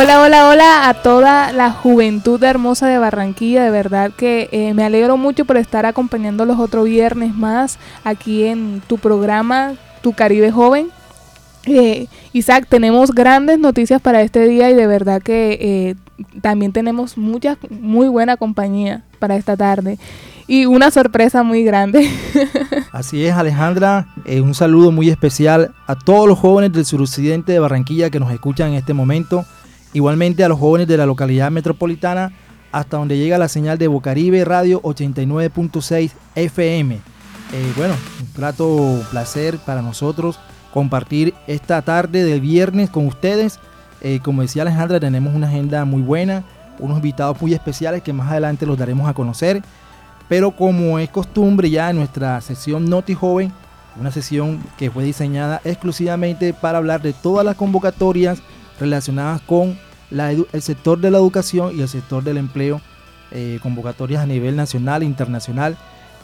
Hola, hola, hola a toda la juventud hermosa de Barranquilla. De verdad que eh, me alegro mucho por estar acompañándolos otro viernes más aquí en tu programa, Tu Caribe Joven. Eh, Isaac, tenemos grandes noticias para este día y de verdad que eh, también tenemos mucha, muy buena compañía para esta tarde y una sorpresa muy grande. Así es, Alejandra. un saludo muy especial a todos los jóvenes del suroccidente de Barranquilla que nos escuchan en este momento. Igualmente a los jóvenes de la localidad metropolitana hasta donde llega la señal de Bocaribe Radio 89.6 FM. Eh, bueno, un grato placer para nosotros compartir esta tarde del viernes con ustedes. Eh, como decía Alejandra, tenemos una agenda muy buena, unos invitados muy especiales que más adelante los daremos a conocer. Pero como es costumbre ya en nuestra sesión Noti Joven, una sesión que fue diseñada exclusivamente para hablar de todas las convocatorias relacionadas con el sector de la educación y el sector del empleo, eh, convocatorias a nivel nacional e internacional,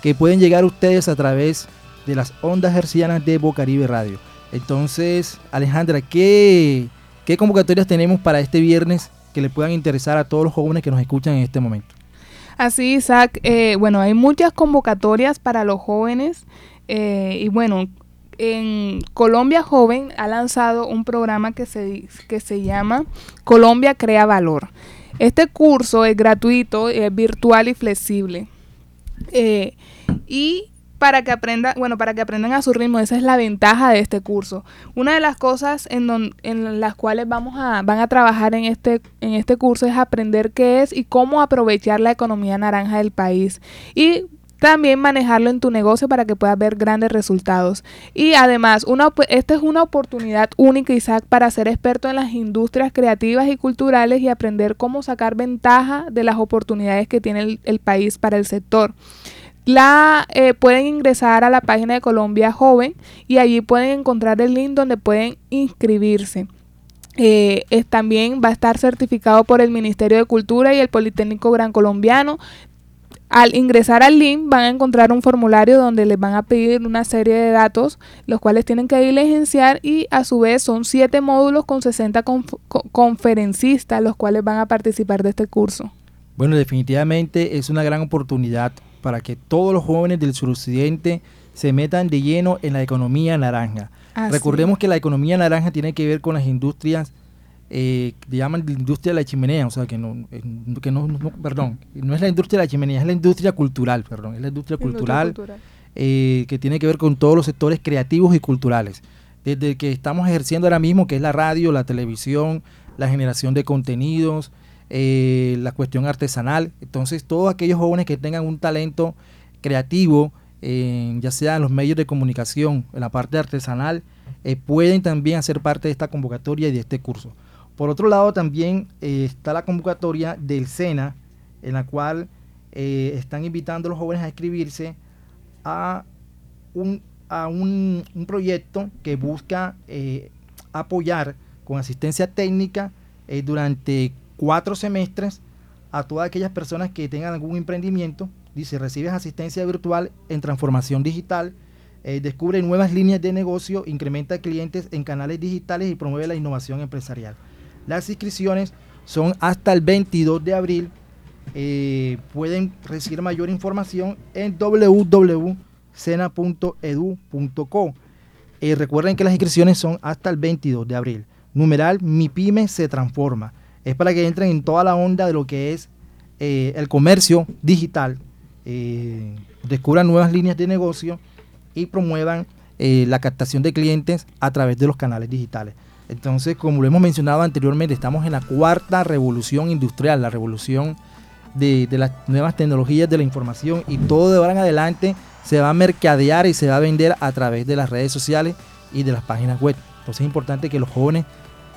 que pueden llegar a ustedes a través de las ondas hercianas de Bocaribe Radio. Entonces, Alejandra, ¿qué, ¿qué convocatorias tenemos para este viernes que le puedan interesar a todos los jóvenes que nos escuchan en este momento? Así, Isaac, eh, bueno, hay muchas convocatorias para los jóvenes eh, y bueno, en Colombia Joven ha lanzado un programa que se, que se llama Colombia Crea Valor. Este curso es gratuito, es virtual y flexible. Eh, y para que aprendan, bueno, para que aprendan a su ritmo, esa es la ventaja de este curso. Una de las cosas en, en las cuales vamos a, van a trabajar en este, en este curso es aprender qué es y cómo aprovechar la economía naranja del país. Y también manejarlo en tu negocio para que puedas ver grandes resultados. Y además, una, esta es una oportunidad única, Isaac, para ser experto en las industrias creativas y culturales y aprender cómo sacar ventaja de las oportunidades que tiene el, país para el sector. La, eh, pueden ingresar a la página de Colombia Joven y allí pueden encontrar el link donde pueden inscribirse. Eh, también va a estar certificado por el Ministerio de Cultura y el Politécnico Gran Colombiano. Al ingresar al link van a encontrar un formulario donde les van a pedir una serie de datos, los cuales tienen que diligenciar y a su vez son siete módulos con 60 conferencistas los cuales van a participar de este curso. Bueno, definitivamente es una gran oportunidad para que todos los jóvenes del suroccidente se metan de lleno en la economía naranja. Recordemos que la economía naranja tiene que ver con las industrias eh, llaman la industria de la chimenea, o sea, que no, eh, que no, perdón, no es la industria de la chimenea, es la industria cultural, perdón, es la industria cultural, eh, que tiene que ver con todos los sectores creativos y culturales. Desde que estamos ejerciendo ahora mismo, que es la radio, la televisión, la generación de contenidos, eh, la cuestión artesanal. Entonces, todos aquellos jóvenes que tengan un talento creativo, ya sea en los medios de comunicación, en la parte artesanal, pueden también hacer parte de esta convocatoria y de este curso. Por otro lado, también eh, está la convocatoria del SENA, en la cual eh, están invitando a los jóvenes a inscribirse a un, proyecto que busca eh, apoyar con asistencia técnica durante cuatro semestres a todas aquellas personas que tengan algún emprendimiento. Dice, recibes asistencia virtual en transformación digital, descubre nuevas líneas de negocio, incrementa clientes en canales digitales y promueve la innovación empresarial. Las inscripciones son hasta el 22 de abril. Eh, pueden recibir mayor información en www.cena.edu.co. Eh, recuerden que las inscripciones son hasta el 22 de abril. Numeral Mi Pyme se transforma. Es para que entren en toda la onda de lo que es eh, el comercio digital, descubran nuevas líneas de negocio y promuevan la captación de clientes a través de los canales digitales. Entonces, como lo hemos mencionado anteriormente, estamos en la cuarta revolución industrial, la revolución de, las nuevas tecnologías de la información y todo de ahora en adelante se va a mercadear y se va a vender a través de las redes sociales y de las páginas web. Entonces es importante que los jóvenes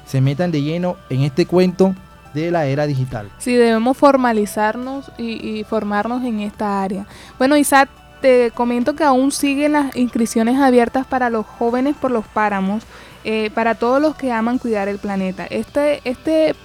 se metan de lleno en este cuento de la era digital. Sí, debemos formalizarnos y, formarnos en esta área. Bueno, Isaac, te comento que aún siguen las inscripciones abiertas para los jóvenes por los páramos, eh, para todos los que aman cuidar el planeta. Este, este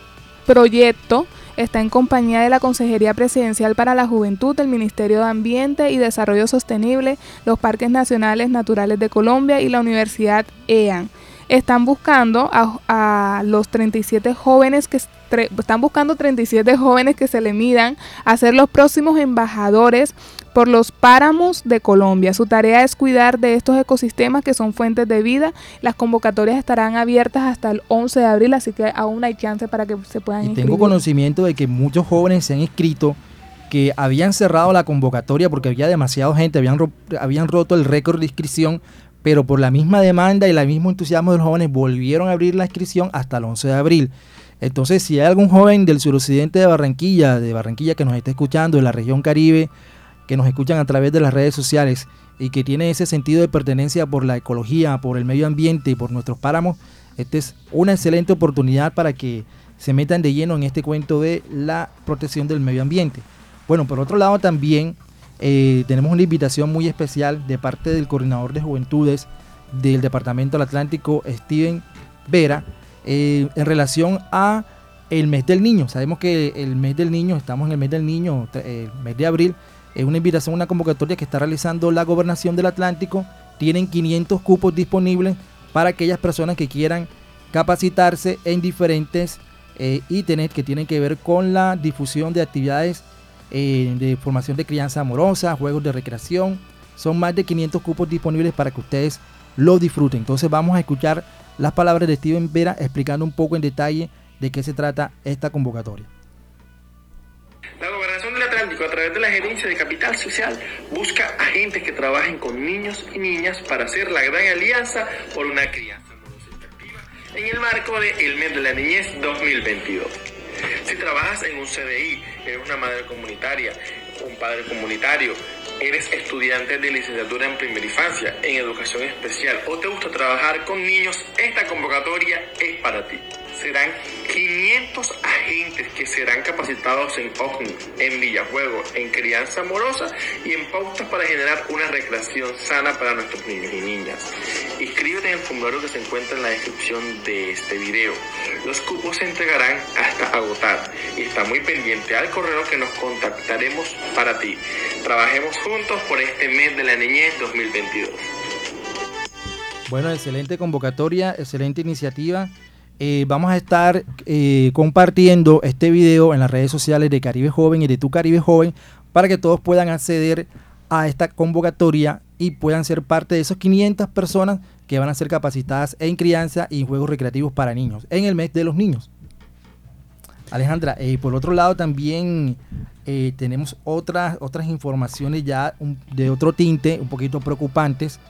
proyecto está en compañía de la Consejería Presidencial para la Juventud, el Ministerio de Ambiente y Desarrollo Sostenible, los Parques Nacionales Naturales de Colombia y la Universidad EAN. Están buscando a, los 37 jóvenes que están buscando 37 jóvenes que se le midan a ser los próximos embajadores por los páramos de Colombia. Su tarea es cuidar de estos ecosistemas que son fuentes de vida. Las convocatorias estarán abiertas hasta el 11 de abril, así que aún hay chance para que se puedan y Tengo conocimiento de que muchos jóvenes se han inscrito que habían cerrado la convocatoria porque había demasiada gente, habían, habían roto el récord de inscripción, pero por la misma demanda y el mismo entusiasmo de los jóvenes volvieron a abrir la inscripción hasta el 11 de abril. Entonces, si hay algún joven del suroccidente de Barranquilla, de Barranquilla que nos esté escuchando, de la región Caribe, que nos escuchan a través de las redes sociales y que tiene ese sentido de pertenencia por la ecología, por el medio ambiente y por nuestros páramos, esta es una excelente oportunidad para que se metan de lleno en este cuento de la protección del medio ambiente. Bueno, por otro lado también eh, tenemos una invitación muy especial de parte del coordinador de juventudes del Departamento del Atlántico, Steven Vera, eh, en relación a el mes del niño. Sabemos que el mes del niño, estamos en el mes del niño, el mes de abril, es una invitación, una convocatoria que está realizando la Gobernación del Atlántico. Tienen 500 cupos disponibles para aquellas personas que quieran capacitarse en diferentes eh, ítems que tienen que ver con la difusión de actividades eh, de formación de crianza amorosa, juegos de recreación. Son más de 500 cupos disponibles para que ustedes lo disfruten. Entonces vamos a escuchar las palabras de Steven Vera explicando un poco en detalle de qué se trata esta convocatoria. La Gobernación del Atlántico, a través de la Gerencia de Capital Social, busca agentes que trabajen con niños y niñas para hacer la gran alianza por una crianza y en el marco del El Mes de la Niñez 2022. Si trabajas en un CDI, eres una madre comunitaria, un padre comunitario, eres estudiante de licenciatura en primera infancia, en educación especial o te gusta trabajar con niños, esta convocatoria es para ti serán 500 agentes que serán capacitados en OVNI, en Villajuego, en crianza amorosa y en pautas para generar una recreación sana para nuestros niños y niñas. Inscríbete en el formulario que se encuentra en la descripción de este video. Los cupos se entregarán hasta agotar y está muy pendiente al correo que nos contactaremos para ti. Trabajemos juntos por este mes de la niñez 2022. Bueno, excelente convocatoria, excelente iniciativa. Eh, vamos a estar eh, compartiendo este video en las redes sociales de Caribe Joven y de Tu Caribe Joven para que todos puedan acceder a esta convocatoria y puedan ser parte de esas 500 personas que van a ser capacitadas en crianza y juegos recreativos para niños en el mes de los niños. Alejandra, eh, por otro lado también tenemos otras, otras informaciones ya de otro tinte, un poquito preocupantes.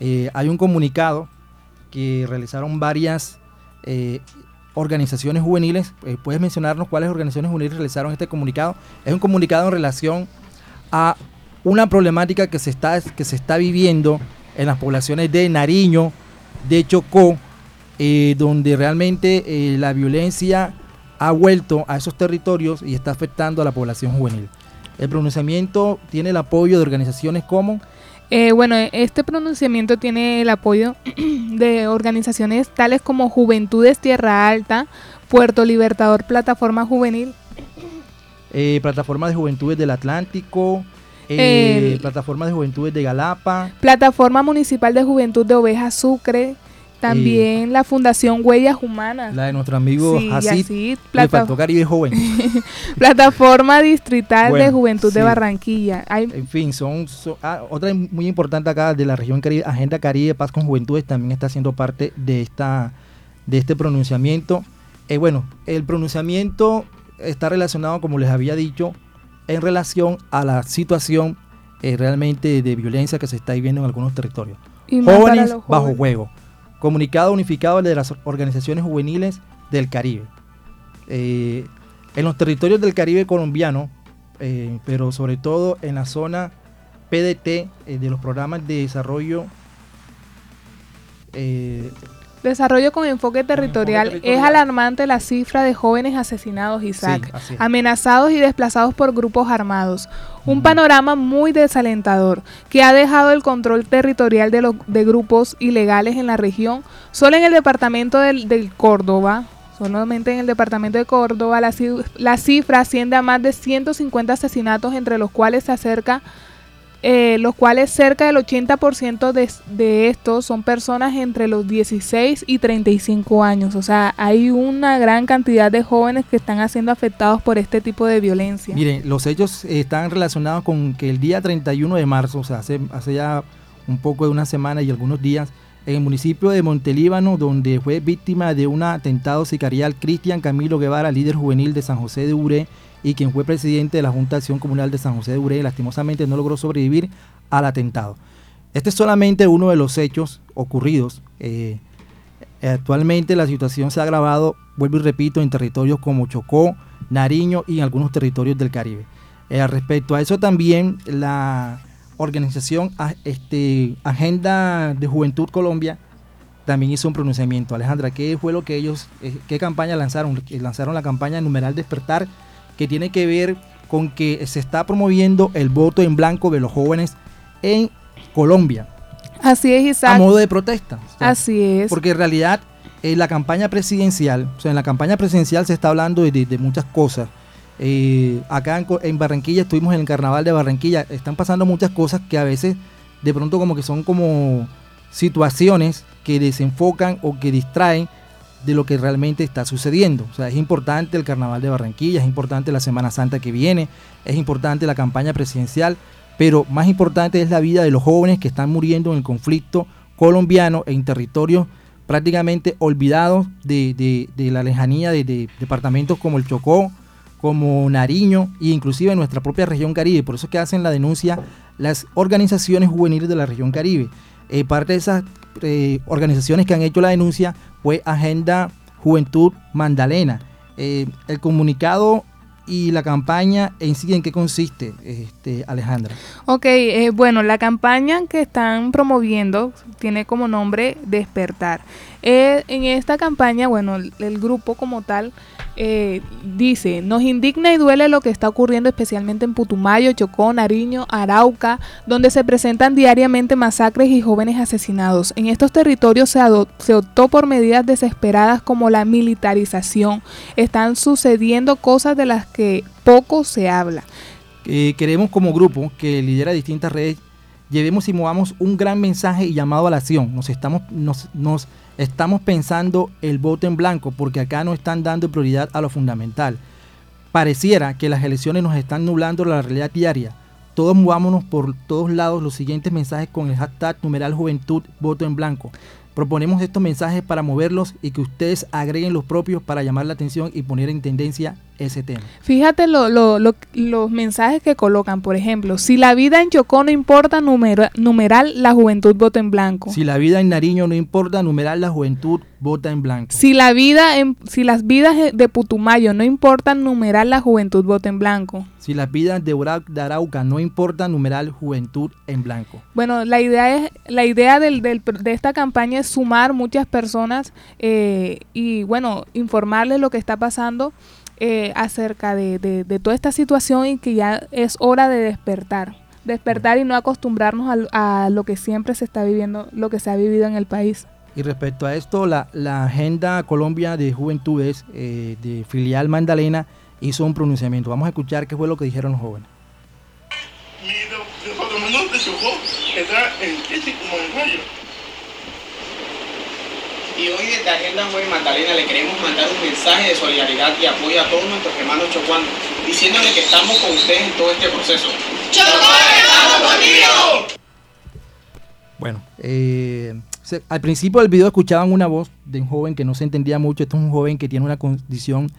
hay un comunicado que realizaron varias eh, organizaciones juveniles. Eh, ¿Puedes mencionarnos cuáles organizaciones juveniles realizaron este comunicado? Es un comunicado en relación a una problemática que se está, que se está viviendo en las poblaciones de Nariño, de Chocó, eh, donde realmente la violencia ha vuelto a esos territorios y está afectando a la población juvenil. El pronunciamiento tiene el apoyo de organizaciones como eh, bueno, este pronunciamiento tiene el apoyo de organizaciones tales como Juventudes Tierra Alta, Puerto Libertador Plataforma Juvenil. Eh, Plataforma de Juventudes del Atlántico, eh, Plataforma de Juventudes de Galapa. Plataforma Municipal de Juventud de Oveja Sucre, también la Fundación Huellas Humanas. La de nuestro amigo sí, Caribe Joven. Plataforma Distrital de Juventud de Barranquilla. En fin, son, ah, otra muy importante acá de la región Caribe, Agenda Caribe Paz con Juventudes también está siendo parte de esta de este pronunciamiento. Eh, bueno, el pronunciamiento está relacionado, como les había dicho, en relación a la situación eh, realmente de violencia que se está viviendo en algunos territorios. jóvenes bajo juego Comunicado unificado de las organizaciones juveniles del Caribe. Eh, en los territorios del Caribe colombiano, eh, pero sobre todo en la zona PDT eh, de los programas de desarrollo Desarrollo con enfoque territorial. Es alarmante la cifra de jóvenes asesinados, Isaac, amenazados y desplazados por grupos armados. Un panorama muy desalentador que ha dejado el control territorial de, los, de grupos ilegales en la región. Solo en el departamento del, del Córdoba, solamente en el departamento de Córdoba, la, la cifra asciende a más de 150 asesinatos, entre los cuales se acerca eh, los cuales cerca del 80% de, de, estos son personas entre los 16 y 35 años. O sea, hay una gran cantidad de jóvenes que están siendo afectados por este tipo de violencia. Miren, los hechos están relacionados con que el día 31 de marzo, o sea, hace, hace ya un poco de una semana y algunos días, en el municipio de Montelíbano, donde fue víctima de un atentado sicarial Cristian Camilo Guevara, líder juvenil de San José de Ure, y quien fue presidente de la Junta de Acción Comunal de San José de Urey, lastimosamente no logró sobrevivir al atentado. Este es solamente uno de los hechos ocurridos. Eh, actualmente la situación se ha agravado, vuelvo y repito, en territorios como Chocó, Nariño y en algunos territorios del Caribe. Eh, respecto a eso también la organización este, Agenda de Juventud Colombia también hizo un pronunciamiento. Alejandra, ¿qué fue lo que ellos, eh, qué campaña lanzaron? Lanzaron la campaña Numeral Despertar que tiene que ver con que se está promoviendo el voto en blanco de los jóvenes en Colombia. Así es, Isaac. A modo de protesta. Así es. Porque en realidad en la campaña presidencial, o sea, en la campaña presidencial se está hablando de, muchas cosas. Eh, acá en, Barranquilla estuvimos en el carnaval de Barranquilla, están pasando muchas cosas que a veces de pronto como que son como situaciones que desenfocan o que distraen de lo que realmente está sucediendo. O sea, es importante el Carnaval de Barranquilla, es importante la Semana Santa que viene, es importante la campaña presidencial, pero más importante es la vida de los jóvenes que están muriendo en el conflicto colombiano en territorios prácticamente olvidados de, la lejanía de, departamentos como el Chocó, como Nariño e inclusive en nuestra propia región Caribe. Por eso es que hacen la denuncia las organizaciones juveniles de la región Caribe. Eh, parte de esas eh, organizaciones que han hecho la denuncia fue Agenda Juventud Mandalena. Eh, el comunicado y la campaña en sí, ¿en qué consiste, este, Alejandra? Ok, eh, bueno, la campaña que están promoviendo tiene como nombre Despertar. Eh, en esta campaña, bueno, el, grupo como tal eh, dice, nos indigna y duele lo que está ocurriendo especialmente en Putumayo, Chocó, Nariño, Arauca, donde se presentan diariamente masacres y jóvenes asesinados. En estos territorios se, se optó por medidas desesperadas como la militarización. Están sucediendo cosas de las que poco se habla. queremos como grupo que lidera distintas redes, llevemos y movamos un gran mensaje y llamado a la acción. Nos estamos, nos, nos estamos pensando el voto en blanco porque acá no están dando prioridad a lo fundamental. Pareciera que las elecciones nos están nublando la realidad diaria. Todos movámonos por todos lados los siguientes mensajes con el hashtag numeral juventud voto en blanco. Proponemos estos mensajes para moverlos y que ustedes agreguen los propios para llamar la atención y poner en tendencia ese tema. Fíjate los mensajes que colocan, por ejemplo, si la vida en Chocó no importa, numeral, la juventud vota en blanco. Si la vida en Nariño no importa, numeral, la juventud vota en blanco. Si la vida en, si las vidas de Putumayo no importan, numeral, la juventud vota en blanco. Si las vidas de, de Arauca no importan, numeral, juventud en blanco. Bueno, la idea es, la idea del, del, de esta campaña es sumar muchas personas eh, y bueno, informarles lo que está pasando eh, acerca de, de, toda esta situación y que ya es hora de despertar. Despertar y no acostumbrarnos a, lo que siempre se está viviendo, lo que se ha vivido en el país. Y respecto a esto, la, la Agenda Colombia de Juventudes eh, de filial Mandalena hizo un pronunciamiento. Vamos a escuchar qué fue lo que dijeron los jóvenes. Y hoy desde Agenda Joven Magdalena le queremos mandar un mensaje de solidaridad y apoyo a todos nuestros hermanos chocuanos, diciéndole que estamos con ustedes en todo este proceso. ¡Chocó, estamos contigo! Bueno, eh, al principio del video escuchaban una voz de un joven que no se entendía mucho. Este es un joven que tiene una condición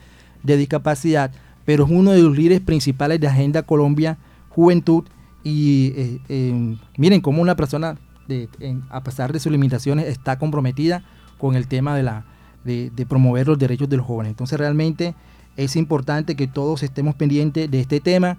de discapacidad, pero es uno de los líderes principales de Agenda Colombia Juventud. Y eh, eh, miren cómo una persona, a pesar de sus limitaciones, está comprometida con el tema de, la, de, promover los derechos de los jóvenes. Entonces realmente es importante que todos estemos pendientes de este tema,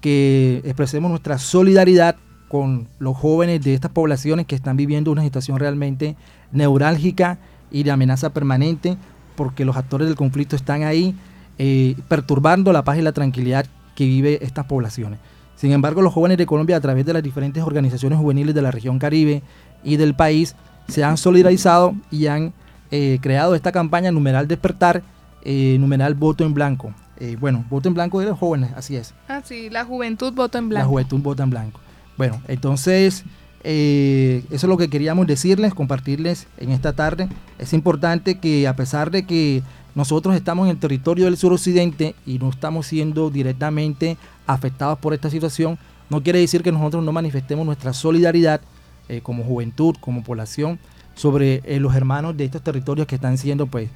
que expresemos nuestra solidaridad con los jóvenes de estas poblaciones que están viviendo una situación realmente neurálgica y de amenaza permanente porque los actores del conflicto están ahí eh, perturbando la paz y la tranquilidad que vive estas poblaciones. Sin embargo, los jóvenes de Colombia a través de las diferentes organizaciones juveniles de la región Caribe y del país se han solidarizado y han eh, creado esta campaña Numeral Despertar, eh, Numeral Voto en Blanco. bueno, voto en blanco de los jóvenes, así es. Ah, sí, la juventud voto en blanco. La juventud vota en blanco. Bueno, entonces eso es lo que queríamos decirles, compartirles en esta tarde. Es importante que a pesar de que nosotros estamos en el territorio del suroccidente y no estamos siendo directamente afectados por esta situación, no quiere decir que nosotros no manifestemos nuestra solidaridad eh, como juventud, como población, sobre eh, los hermanos de estos territorios que están siendo pues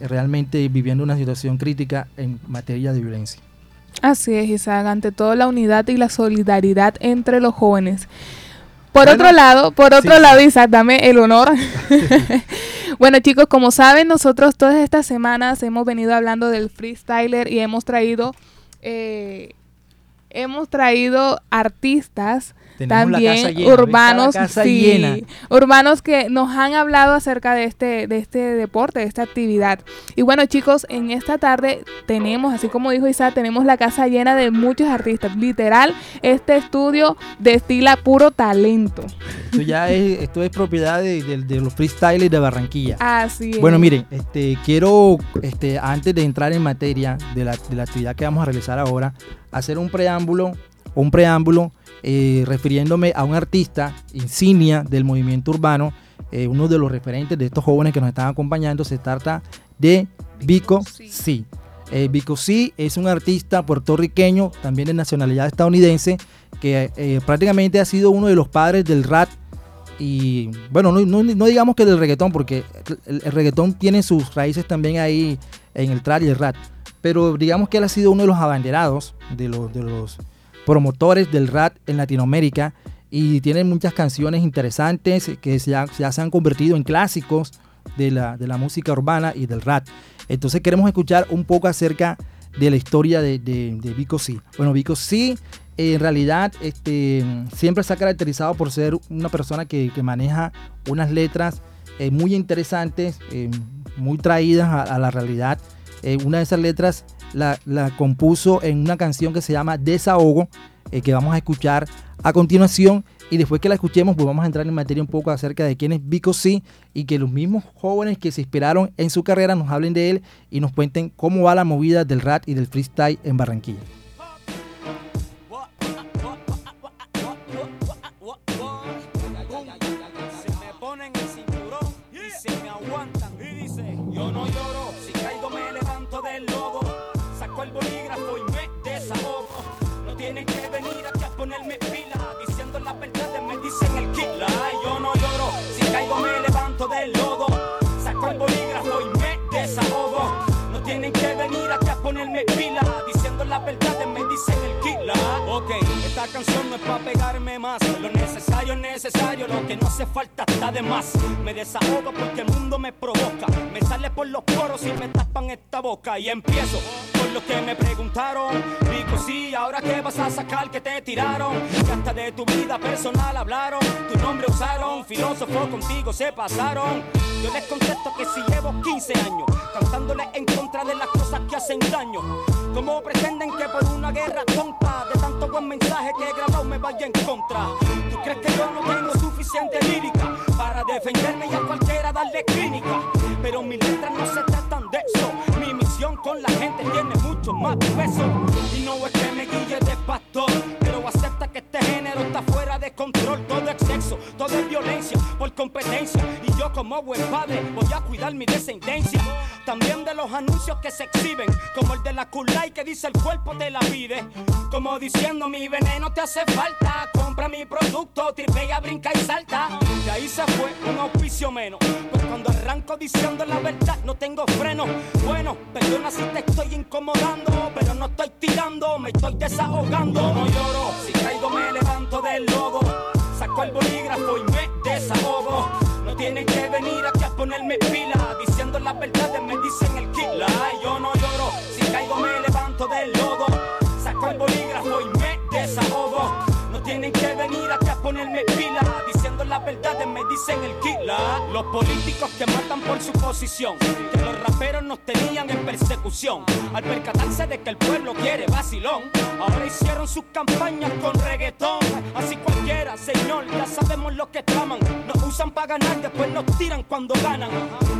realmente viviendo una situación crítica en materia de violencia. Así es, Isaac, ante todo la unidad y la solidaridad entre los jóvenes. Por otro lado, por otro lado, Isaac, dame el honor. bueno, chicos, como saben, nosotros todas estas semanas hemos venido hablando del freestyler y hemos traído, eh, hemos traído artistas también urbanos, sí, urbanos que nos han hablado acerca de este, de este deporte, de esta actividad. Y bueno, chicos, en esta tarde tenemos, así como dijo Isa, tenemos la casa llena de muchos artistas. Literal, este estudio destila puro talento. Esto ya es, esto es propiedad de, los freestylers de Barranquilla. Así es. Bueno, miren, este, quiero, este, antes de entrar en materia de la, de la actividad que vamos a realizar ahora, hacer un preámbulo, un preámbulo eh, refiriéndome a un artista insignia del movimiento urbano, eh, uno de los referentes de estos jóvenes que nos están acompañando, se trata de Vico C. Eh, Vico C es un artista puertorriqueño, también de nacionalidad estadounidense, que prácticamente ha sido uno de los padres del rap y bueno, no, digamos que del reggaetón, porque el, reggaetón tiene sus raíces también ahí en el trap y el rap, pero digamos que él ha sido uno de los abanderados de los, de los promotores del rap en Latinoamérica y tienen muchas canciones interesantes que ya, se han convertido en clásicos de la, de la, música urbana y del rap. Entonces queremos escuchar un poco acerca de la historia de, de, Vico C. Bueno, Vico C en realidad este, siempre se ha caracterizado por ser una persona que, maneja unas letras eh, muy interesantes, eh, muy traídas a, la realidad. Eh, una de esas letras la, compuso en una canción que se llama Desahogo, eh, que vamos a escuchar a continuación. Y después que la escuchemos, pues vamos a entrar en materia un poco acerca de quién es Vico C y que los mismos jóvenes que se inspiraron en su carrera nos hablen de él y nos cuenten cómo va la movida del rap y del freestyle en Barranquilla. Ponerme pila, diciendo la verdad me dicen el kila. Ok, esta canción no es para pegarme más, lo necesario es necesario, lo que no hace falta está de más. Me desahogo porque el mundo me provoca, me sale por los poros y me tapan esta boca y empiezo por lo que me preguntaron. Digo sí, ahora qué vas a sacar que te tiraron, que hasta de tu vida personal hablaron, tu nombre usaron, filósofo contigo se pasaron. Yo les contesto que si llevo 15 años cantándole en contra de las cosas que hacen daño. Como pretenden que por una guerra tonta de tanto buen mensaje que he grabado me vaya en contra? ¿Tú crees que yo no tengo suficiente lírica para defenderme y a cualquiera darle clínica? Pero mis letras no se tratan de eso. Mi misión con la gente tiene mucho más peso. Y no es que me guille de pastor, pero acepta que este género está fuera de control. Todo es sexo, todo es violencia por competencia. Y yo como buen padre voy a cuidar mi descendencia. También de los anuncios que se exhiben, como el de la y que dice el cuerpo te la pide. Como diciendo mi veneno te hace falta. Compra mi producto, tripea, brinca y salta. Y ahí se fue un auspicio menos. Pues cuando arranco diciendo la verdad no tengo freno. Bueno, perdona si te estoy incomodando, pero no estoy tirando, me estoy desahogando. Si caigo me levanto del lodo. Saco el bolígrafo y me desahogo. No tienen que venir aquí a ponerme pila, diciendo la verdad me dicen el kila. Yo no lloro, si caigo me levanto del lodo. Saco el bolígrafo y me desahogo. No tienen que venir aquí a ponerme pila, diciendo la verdad me dicen el killer. Los políticos que matan por su posición, que los raperos nos tenían en persecución. Al percatarse de que el pueblo quiere vacilón, ahora hicieron sus campañas con reggaetón. Así cualquiera, señor, ya sabemos lo que traman. Nos usan para ganar, después nos tiran cuando ganan.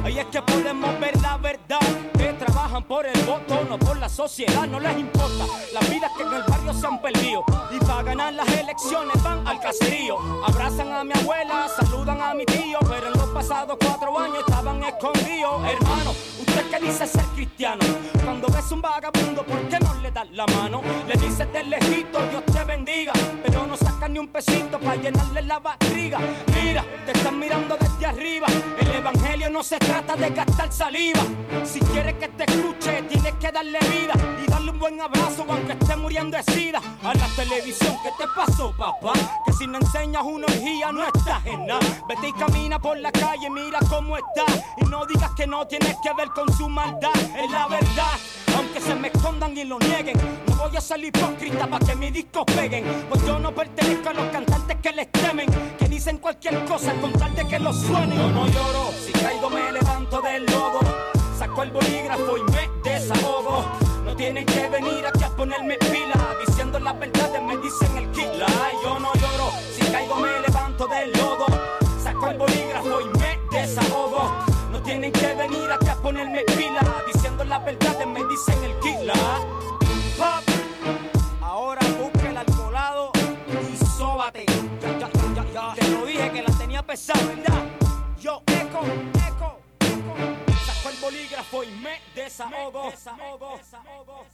Ahí es que podemos ver la verdad, que trabajan por el voto, no por la sociedad, no les importa las vidas que en el barrio se han perdido. Y para ganar las elecciones van al caserío, abrazan a mi abuela, saludan a mi tío, pero en los pasados cuatro años estaban escondidos. Hermano, usted que dice ser cristiano, cuando ves un vagabundo, ¿por qué no le das la mano? Le dices del lejito, Dios te bendiga, pero no sacan ni un pesito para llenarle la barriga. Mira, te están mirando desde arriba, el evangelio no se trata de gastar saliva. Si quieres que te escuche, tienes que darle vida y darle un buen abrazo aunque esté muriendo de sida. A la televisión, ¿qué te pasó, papá? Que si no enseñas una orgía no estás en nada. Vete y camina por la calle, mira cómo está. Y no digas que no tienes que ver con su maldad. Es la verdad, aunque se me escondan y lo nieguen. No voy a ser hipócrita para que mis discos peguen. Pues yo no pertenezco a los cantantes que les temen. Que dicen cualquier cosa con tal de que lo suene. Yo no lloro, si caigo me levanto del lodo. Saco el bolígrafo y me desahogo. No tienen que venir aquí a ponerme pila. Diciendo las verdades me dicen el kila. Yo no lloro, si caigo me levanto del lodo. Saco el bolígrafo y me desahogo. Tienen que venir aquí a ponerme pila. Diciendo las verdades me dicen el kila. Pop. Ahora busca el alcoholado y sóbate. Ya, ya, ya, ya. Te lo dije que la tenía pesada, ¿verdad? Yo eco, eco, eco. Saco el bolígrafo y me desahogo. desahogo, desahogo.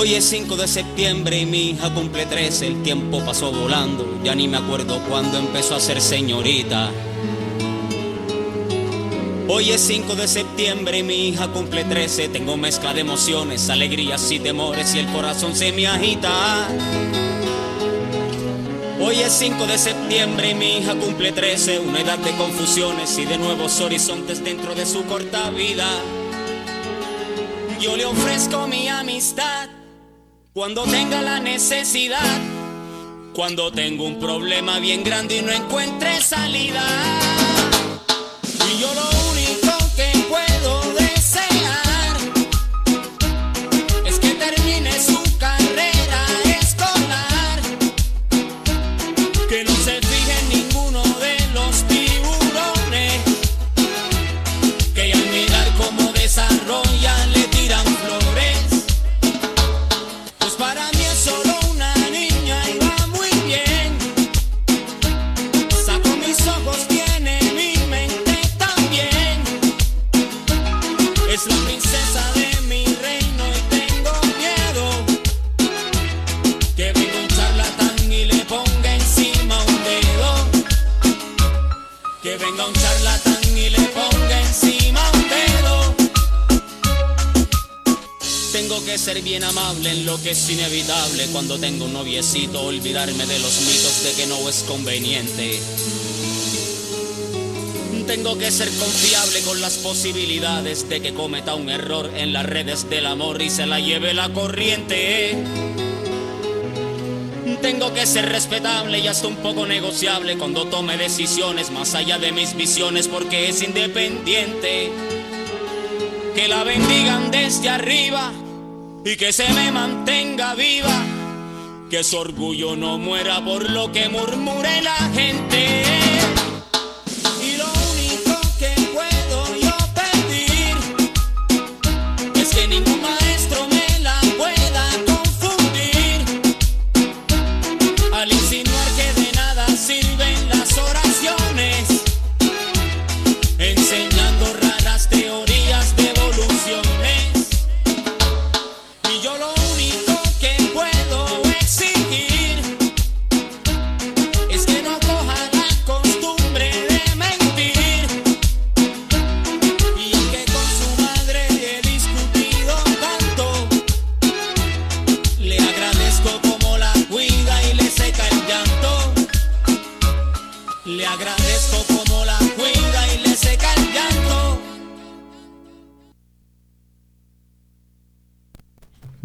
Hoy es 5 de septiembre y mi hija cumple 13, el tiempo pasó volando, ya ni me acuerdo cuándo empezó a ser señorita. Hoy es 5 de septiembre y mi hija cumple 13, tengo mezcla de emociones, alegrías y temores y el corazón se me agita. Hoy es 5 de septiembre y mi hija cumple 13, una edad de confusiones y de nuevos horizontes dentro de su corta vida. Yo le ofrezco mi amistad cuando tenga la necesidad, cuando tengo un problema bien grande y no encuentre salida. Y yo lo cuando tengo un noviecito, olvidarme de los mitos de que no es conveniente. Tengo que ser confiable con las posibilidades de que cometa un error en las redes del amor y se la lleve la corriente. Tengo que ser respetable y hasta un poco negociable cuando tome decisiones más allá de mis visiones porque es independiente que la bendigan desde arriba y que se me mantenga viva. Que su orgullo no muera por lo que murmure la gente.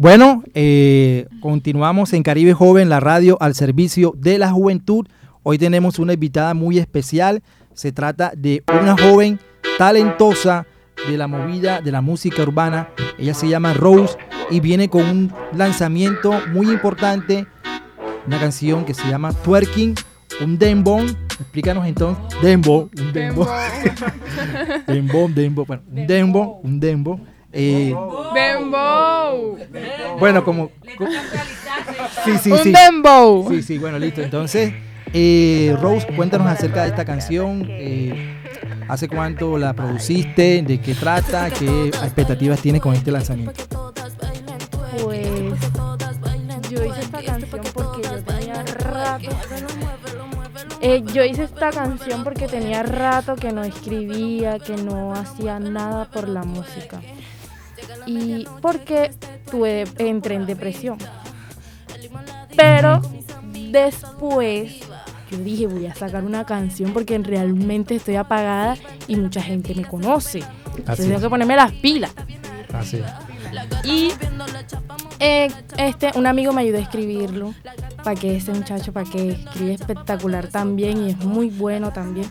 Bueno, eh, continuamos en Caribe Joven, la radio al servicio de la juventud. Hoy tenemos una invitada muy especial. Se trata de una joven talentosa de la movida de la música urbana. Ella se llama Rose y viene con un lanzamiento muy importante, una canción que se llama Twerking, un dembow. Explícanos entonces, dembow, un dembow. dembow, dembow, bueno, un dembow, un dembow. Eh, dembow. Bueno, como, sí, sí, un dembow. Sí, sí, bueno, listo. Entonces, eh, Rose, cuéntanos acerca de esta canción. Eh, ¿Hace cuánto la produciste? ¿De qué trata? ¿Qué expectativas tienes con este lanzamiento? Pues yo hice esta canción porque yo tenía rato. Eh, yo hice esta canción porque tenía rato que no escribía, que no hacía nada por la música. Y porque tuve, entré en depresión. Pero después yo dije, voy a sacar una canción porque realmente estoy apagada y mucha gente me conoce. Entonces tengo que ponerme las pilas. Así. Y eh, este, un amigo me ayudó a escribirlo. Para que ese muchacho, para que escribe espectacular también y es muy bueno también.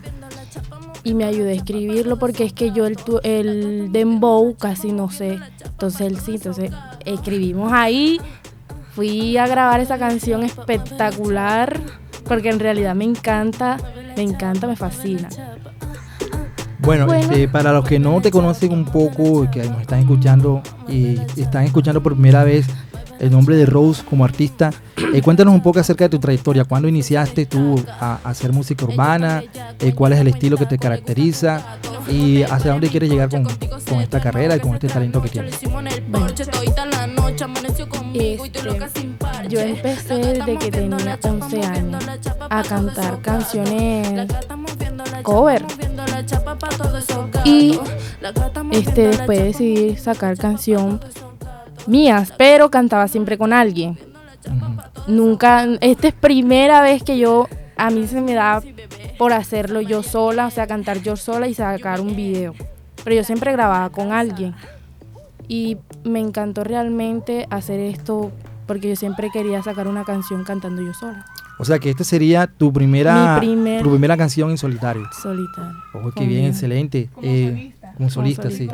Y me ayudó a escribirlo porque es que yo el, el dembow casi no sé. Entonces él sí, entonces escribimos ahí. Fui a grabar esa canción espectacular porque en realidad me encanta, me encanta, me fascina. Bueno, Este, para los que no te conocen un poco, que nos están escuchando y están escuchando por primera vez el nombre de Rose como artista, eh, cuéntanos un poco acerca de tu trayectoria. ¿Cuándo iniciaste tú a, hacer música urbana? Eh, ¿Cuál es el estilo que te caracteriza? ¿Y hacia dónde quieres llegar con, con esta carrera y con este talento que tienes? Este, yo empecé desde que tenía 11 años a cantar canciones cover. Y este después decidí sacar canción mías, pero cantaba siempre con alguien. Nunca, esta es primera vez que yo, a mí se me da por hacerlo yo sola, o sea, cantar yo sola y sacar un video. Pero yo siempre grababa con alguien. Y me encantó realmente hacer esto porque yo siempre quería sacar una canción cantando yo sola. O sea que esta sería tu primera, tu primera canción en solitario. Solitario. Ojo, qué bien, excelente. Como eh, solista. sí.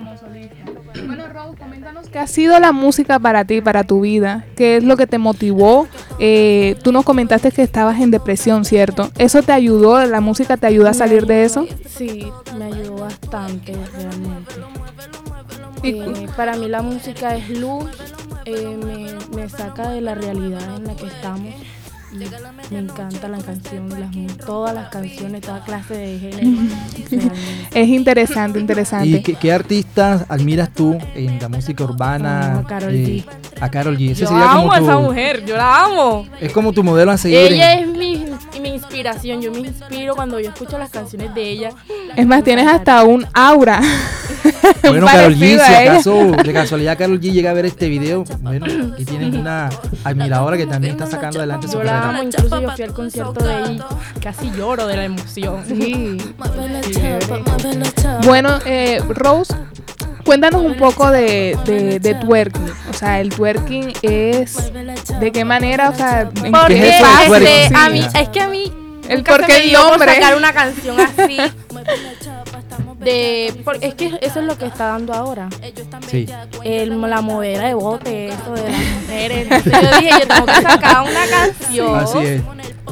Bueno, Raúl, coméntanos qué ha sido la música para ti, para tu vida. ¿Qué es lo que te motivó? Eh, tú nos comentaste que estabas en depresión, ¿cierto? ¿Eso te ayudó? ¿La música te ayudó a salir de eso? Sí, me ayudó bastante, realmente. Eh, para mí la música es luz, eh, me, saca de la realidad en la que estamos. Me encanta la canción, todas las canciones, toda clase de género. es interesante, interesante. ¿Y qué, artistas admiras tú en la música urbana? a Carol G. A Carol G. yo amo a esa mujer, yo la amo. Es como tu modelo a seguir. Ella es mi, mi inspiración, yo me inspiro cuando yo escucho las canciones de ella. Es más, tienes hasta un aura. Bueno, Carol G, si acaso de casualidad Carol G llega a ver este video, bueno, aquí tienes una admiradora que también está sacando adelante su carrera. La amo, incluso yo fui al concierto de ella, casi lloro de la emoción. Sí. bueno, eh, Rose, cuéntanos un poco de, de, twerking. O sea, el twerking es de qué manera, o sea, ¿en qué es, eso este, a mí, es que a mí el por qué el nombre sacar una canción así. De es que eso es lo que está dando ahora. Sí. El, la modera de bote, eso de las mujeres. yo dije, yo tengo que sacar una canción. Así es.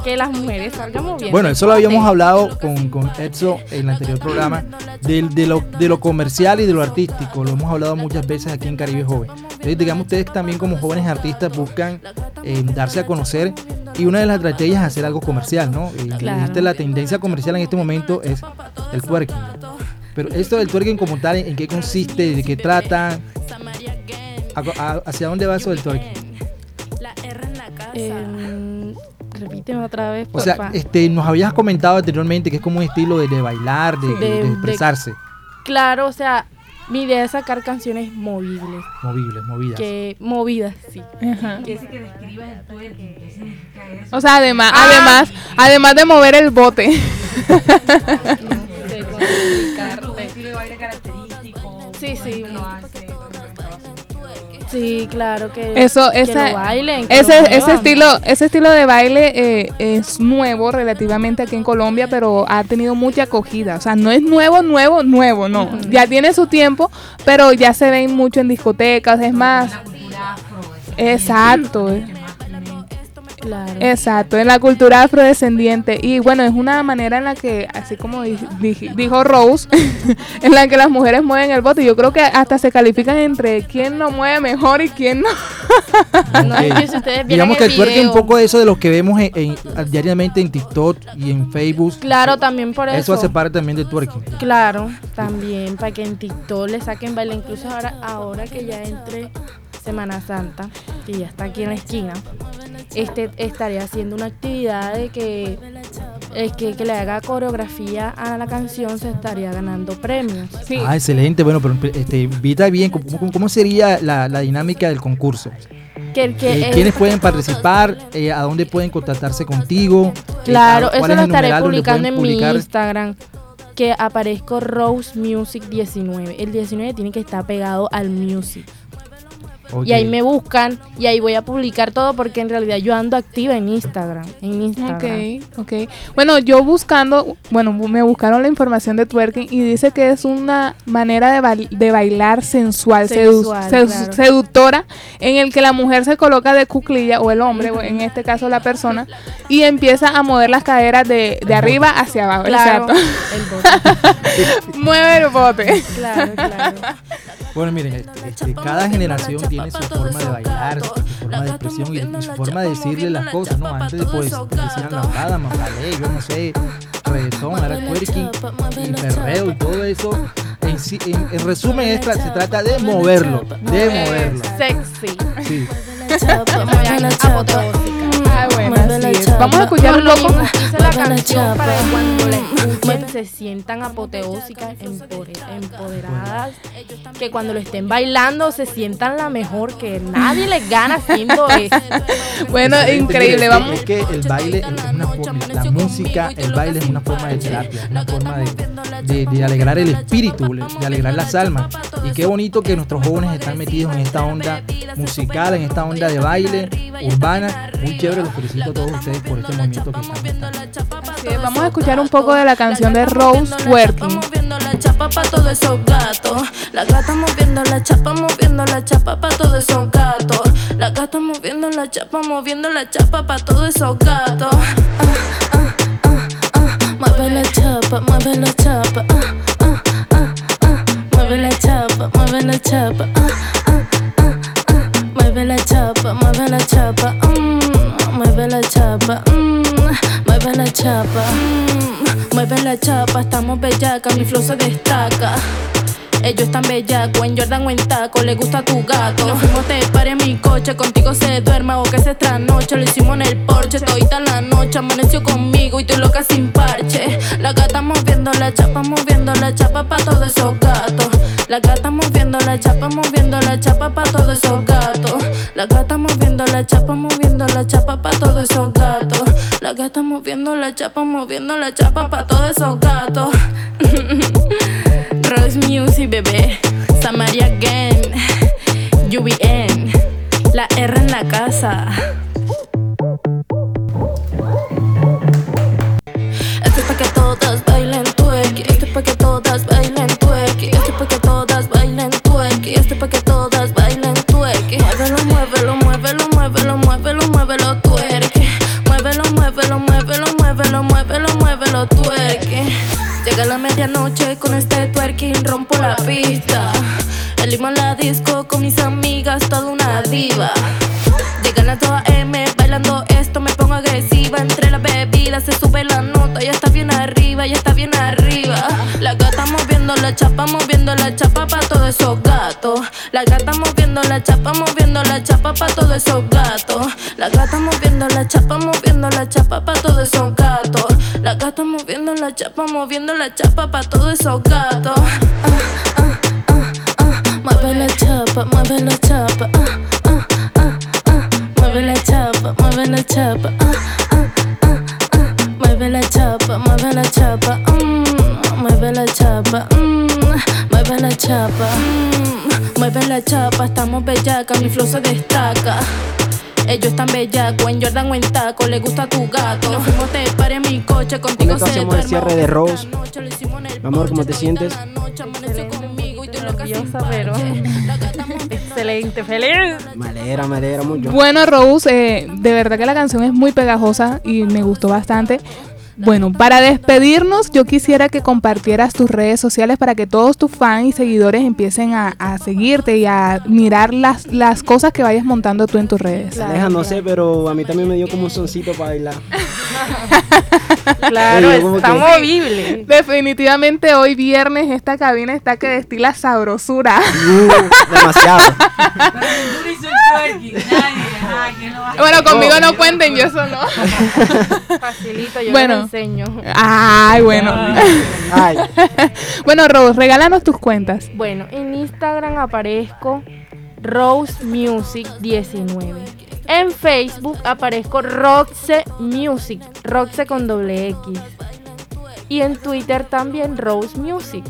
Que las mujeres salgan moviendo. Bueno, eso lo habíamos hablado con, con Edso en el anterior programa, de, de, lo, de lo comercial y de lo artístico. Lo hemos hablado muchas veces aquí en Caribe Joven. Entonces, digamos, ustedes también como jóvenes artistas buscan eh, darse a conocer y una de las estrategias es hacer algo comercial, ¿no? Y este, la tendencia comercial en este momento es el twerking. Pero esto del twerking como tal, ¿en qué consiste? ¿De qué trata? ¿Hacia dónde va eso del twerking? Eh, repíteme otra vez. O sea, este, nos habías comentado anteriormente que es como un estilo de, bailar, de, expresarse. claro, o sea, mi idea es sacar canciones movibles. Movibles, movidas. Que movidas, sí. O sea, además, ah. además, además de mover el bote. Sí, sí. Sí, claro que, eso, que esa, lo bailen. que ese, lo ese estilo, ese estilo de baile eh, es nuevo relativamente aquí en Colombia, pero ha tenido mucha acogida. O sea, no es nuevo, nuevo, nuevo, no. Ya tiene su tiempo, pero ya se ven mucho en discotecas, es más. Exacto. eh. Claro. Exacto, en la cultura afrodescendiente. Y bueno, es una manera en la que, así como di- di- dijo Rose, en la que las mujeres mueven el bote. Yo creo que hasta se califican entre quién lo mueve mejor y quién no. No, si ustedes vieran Digamos que el el twerk es un poco de eso de los que vemos en- en- diariamente en TikTok y en Facebook. Claro, también por eso. Eso hace parte también del twerking. Claro, también para que en TikTok le saquen baile. Incluso ahora, ahora que ya entre Semana Santa, que ya está aquí en la esquina, este estaría haciendo una actividad de que el que, que le haga coreografía a la canción se estaría ganando premios. Sí. Ah, excelente. Bueno, pero este, invita bien. ¿Cómo, cómo- cómo sería la, la dinámica del concurso? Que el que Eh, el- ¿Quiénes pueden participar? Eh, ¿A dónde pueden contactarse contigo? Eh, Claro, ¿cuál eso es lo estaré publicando en mi? Instagram. Que aparezco Rose Music 19. El 19 tiene que estar pegado al music. Y ahí me buscan y ahí voy a publicar todo porque en realidad yo ando activa en Instagram. En Instagram. Ok, ok. Bueno, yo buscando, bueno, bu- me buscaron la información de twerking y dice que es una manera de, de bailar sensual, sedu- Sensual, sedu- claro. seductora, en el que la mujer se coloca de cuclilla, o el hombre, en este caso la persona, y empieza a mover las caderas de, de arriba hacia abajo. Claro, Exacto. el bote. Mueve el bote. claro, claro. Bueno, miren, este, este, cada generación tiene su forma de bailar, su forma de expresión y, y su forma de decirle las cosas, ¿no? Antes pues decían lambada, mambalé, yo no sé, reggaetón, ahora twerking y perreo y todo eso. En, sí- en- en resumen, esta, se trata de moverlo, de moverlo. Sexy. Sí. Vamos a escuchar un Lo poco. mismo hice la canción para que cuando la escuchen se sientan apoteósicas, empoderadas, que cuando lo estén bailando se sientan la mejor, que nadie les gana haciendo eso. Bueno, increíble. Vamos. Es que el baile es una forma, la música, el baile es una forma de terapia, es una forma de, de- de alegrar el espíritu, de alegrar las almas. Y qué bonito que nuestros jóvenes están metidos en esta onda musical, en esta onda de baile urbana. Muy chévere, los felicito a todos ustedes por este movimiento que están es, Vamos a escuchar un poco de la canción de Rose Twerking. moviendo la chapa pa' todos esos gatos. La gata moviendo la chapa, moviendo la chapa pa' todos esos gatos. La gata moviendo la chapa, moviendo la chapa pa' todos esos gatos. Ah, ah, ah, ah. Mueve la chapa, mueve la chapa. Ah, ah, ah, ah. Mueve la chapa, mueve la chapa. Ah, ah, ah, ah. Mueve la chapa, mueve la chapa. Mm, Mueve la chapa, mm, mueve la chapa. mm, Mueve la chapa, estamos bellaca, mi flow se destaca. Ellos están bellacos, en Jordan o en taco, le gusta tu gato. Nos fuimos te pare en mi coche, contigo se duerma o que se noche Lo hicimos en el porche, todita la noche, amaneció conmigo y tú loca sin parche. La gata moviendo la chapa, moviendo la chapa pa' todos esos gatos. La gata moviendo la chapa, moviendo la chapa pa' todos esos gatos. La chapa, moviendo la chapa pa' todos esos gatos. La gata moviendo la chapa, moviendo la chapa pa' todos esos gatos. Rose Music, bebé. Samaria Again. UBN. La R en la casa. Esto es pa' que todas bailen twerk. Esto es pa' que todas bailen twerk. Esto es pa' que todas bailen twerk. Esto es pa' que todas medianoche con este twerking, rompo la pista. El limo en la disco con mis amigas, toda una diva. Llegan las 2 AM bailando esto, me pongo agresiva. Entre las bebidas se sube la nota, ya está bien arriba, ya está bien arriba. La gata moviendo la chapa, moviendo la chapa pa' todos esos gatos. La gata moviendo la chapa, moviendo la chapa pa' todos esos gatos. La gata moviendo la chapa, moviendo la chapa pa' todos esos gatos. La chapa, moviendo la chapa pa' todos esos gatos. Ah, ah, ah, ah. Mueve la chapa, mueve la chapa. Mueve la chapa, mueve la chapa. Mueve la chapa, mueve la chapa. Mm, Mueve la chapa, mm, mueve la chapa. mm, Mueve la chapa, estamos bellaca, mi flow se destaca. Ellos están bellacos, en Jordan o en taco, le gusta tu gato. Nos fuimos de par en mi coche, contigo Con esto se hacemos el cierre de Rose. Mi amor, ¿cómo te sientes? Nerviosa, pero excelente, feliz. Me alegra, me alegra mucho. Bueno, Rose, eh, de verdad que la canción es muy pegajosa y me gustó bastante. Bueno, para despedirnos, yo quisiera que compartieras tus redes sociales para que todos tus fans y seguidores empiecen a, a seguirte y a mirar las, las cosas que vayas montando tú en tus redes. Aleja, no sé, pero a mí también me dio como un soncito para bailar. Claro, Oye, ¿cómo está que? movible. Definitivamente hoy viernes esta cabina está que destila sabrosura. Uh, demasiado. bueno, conmigo no cuenten, yo eso no. Facilito, yo Bueno. les enseño. Ay, bueno. Ay, bueno, Rose, regálanos tus cuentas. Bueno, en Instagram aparezco Rose Music 19. En Facebook aparezco Roxe Music, Roxe con doble X. Y en Twitter también Rose Music.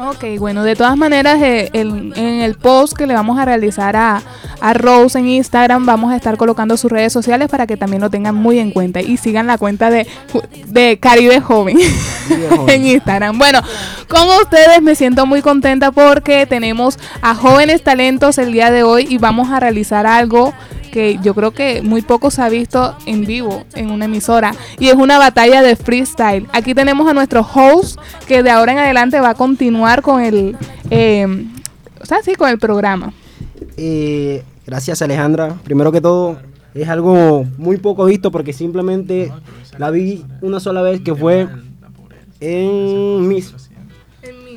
Ok, bueno, de todas maneras, eh, el- en el post que le vamos a realizar a, a Rose en Instagram, vamos a estar colocando sus redes sociales para que también lo tengan muy en cuenta y sigan la cuenta de, de Caribe Joven en Instagram. Bueno, con ustedes me siento muy contenta porque tenemos a jóvenes talentos el día de hoy y vamos a realizar algo que yo creo que muy poco se ha visto en vivo en una emisora y es una batalla de freestyle. Aquí tenemos a nuestro host que de ahora en adelante va a continuar con el, eh, o sea, sí, con el programa. eh, gracias Alejandra. Primero que todo, es algo muy poco visto porque simplemente la vi una sola vez que fue en Miss.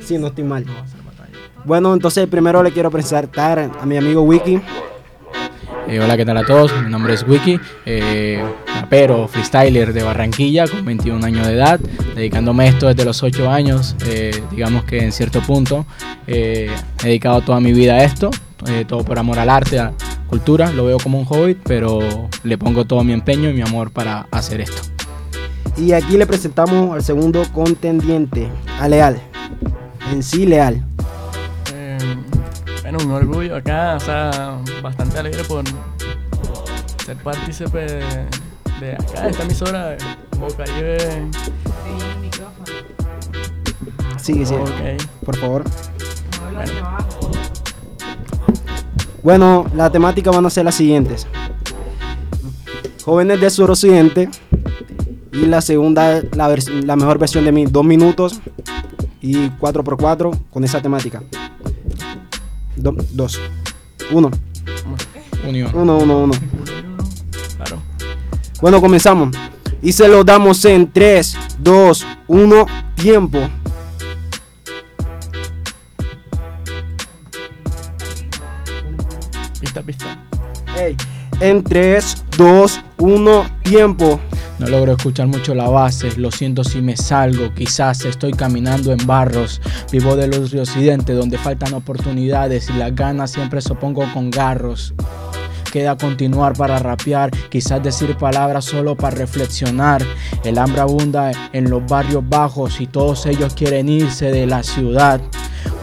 Si no estoy mal. Bueno, entonces primero le quiero presentar a mi amigo Wiki. Eh, hola, ¿qué tal a todos? Mi nombre es Wiki, eh, rapero, freestyler de Barranquilla con 21 años de edad, dedicándome esto desde los 8 años, eh, digamos que en cierto punto eh, he dedicado toda mi vida a esto, eh, todo por amor al arte, a cultura, lo veo como un hobby, pero le pongo todo mi empeño y mi amor para hacer esto. Y aquí le presentamos al segundo contendiente, a Leal. En sí, Leal. Bueno, un orgullo acá, o sea, bastante alegre por ser partícipe de, de acá, de esta emisora, Bocaribe. Sí, sí. Ok. Por favor. Bueno, Bueno, la temática van a ser las siguientes. Jóvenes del suroccidente. Y la segunda, la, la mejor versión de mí, dos minutos y 4x4 con esa temática. Do- dos. Uno. Unión. Uno, uno, uno. claro. Bueno, comenzamos. Y se lo damos en 3, 2, 1, tiempo. Pista, pista. Ey, En 3, 2, 1, tiempo. No logro escuchar mucho la base, lo siento si me salgo, quizás estoy caminando en barros. Vivo de los occidente donde faltan oportunidades y las ganas siempre sopongo con garros. Queda continuar para rapear, quizás decir palabras solo para reflexionar. El hambre abunda en los barrios bajos y todos ellos quieren irse de la ciudad.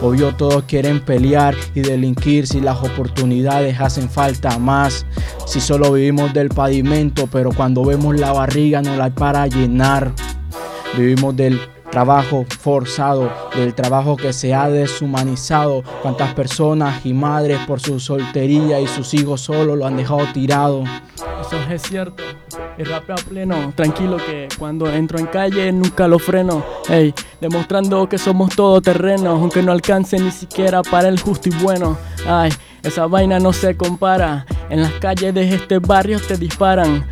Obvio todos quieren pelear y delinquir si las oportunidades hacen falta más. Si solo vivimos del pavimento, pero cuando vemos la barriga no la hay para llenar. Vivimos del trabajo forzado, del trabajo que se ha deshumanizado. Cuántas personas y madres por su soltería y sus hijos solo lo han dejado tirado. Eso es cierto. Y rapeo a pleno, tranquilo que cuando entro en calle nunca lo freno. Ey, demostrando que somos todoterrenos, aunque no alcance ni siquiera para el justo y bueno. Ay, esa vaina no se compara. En las calles de este barrio te disparan.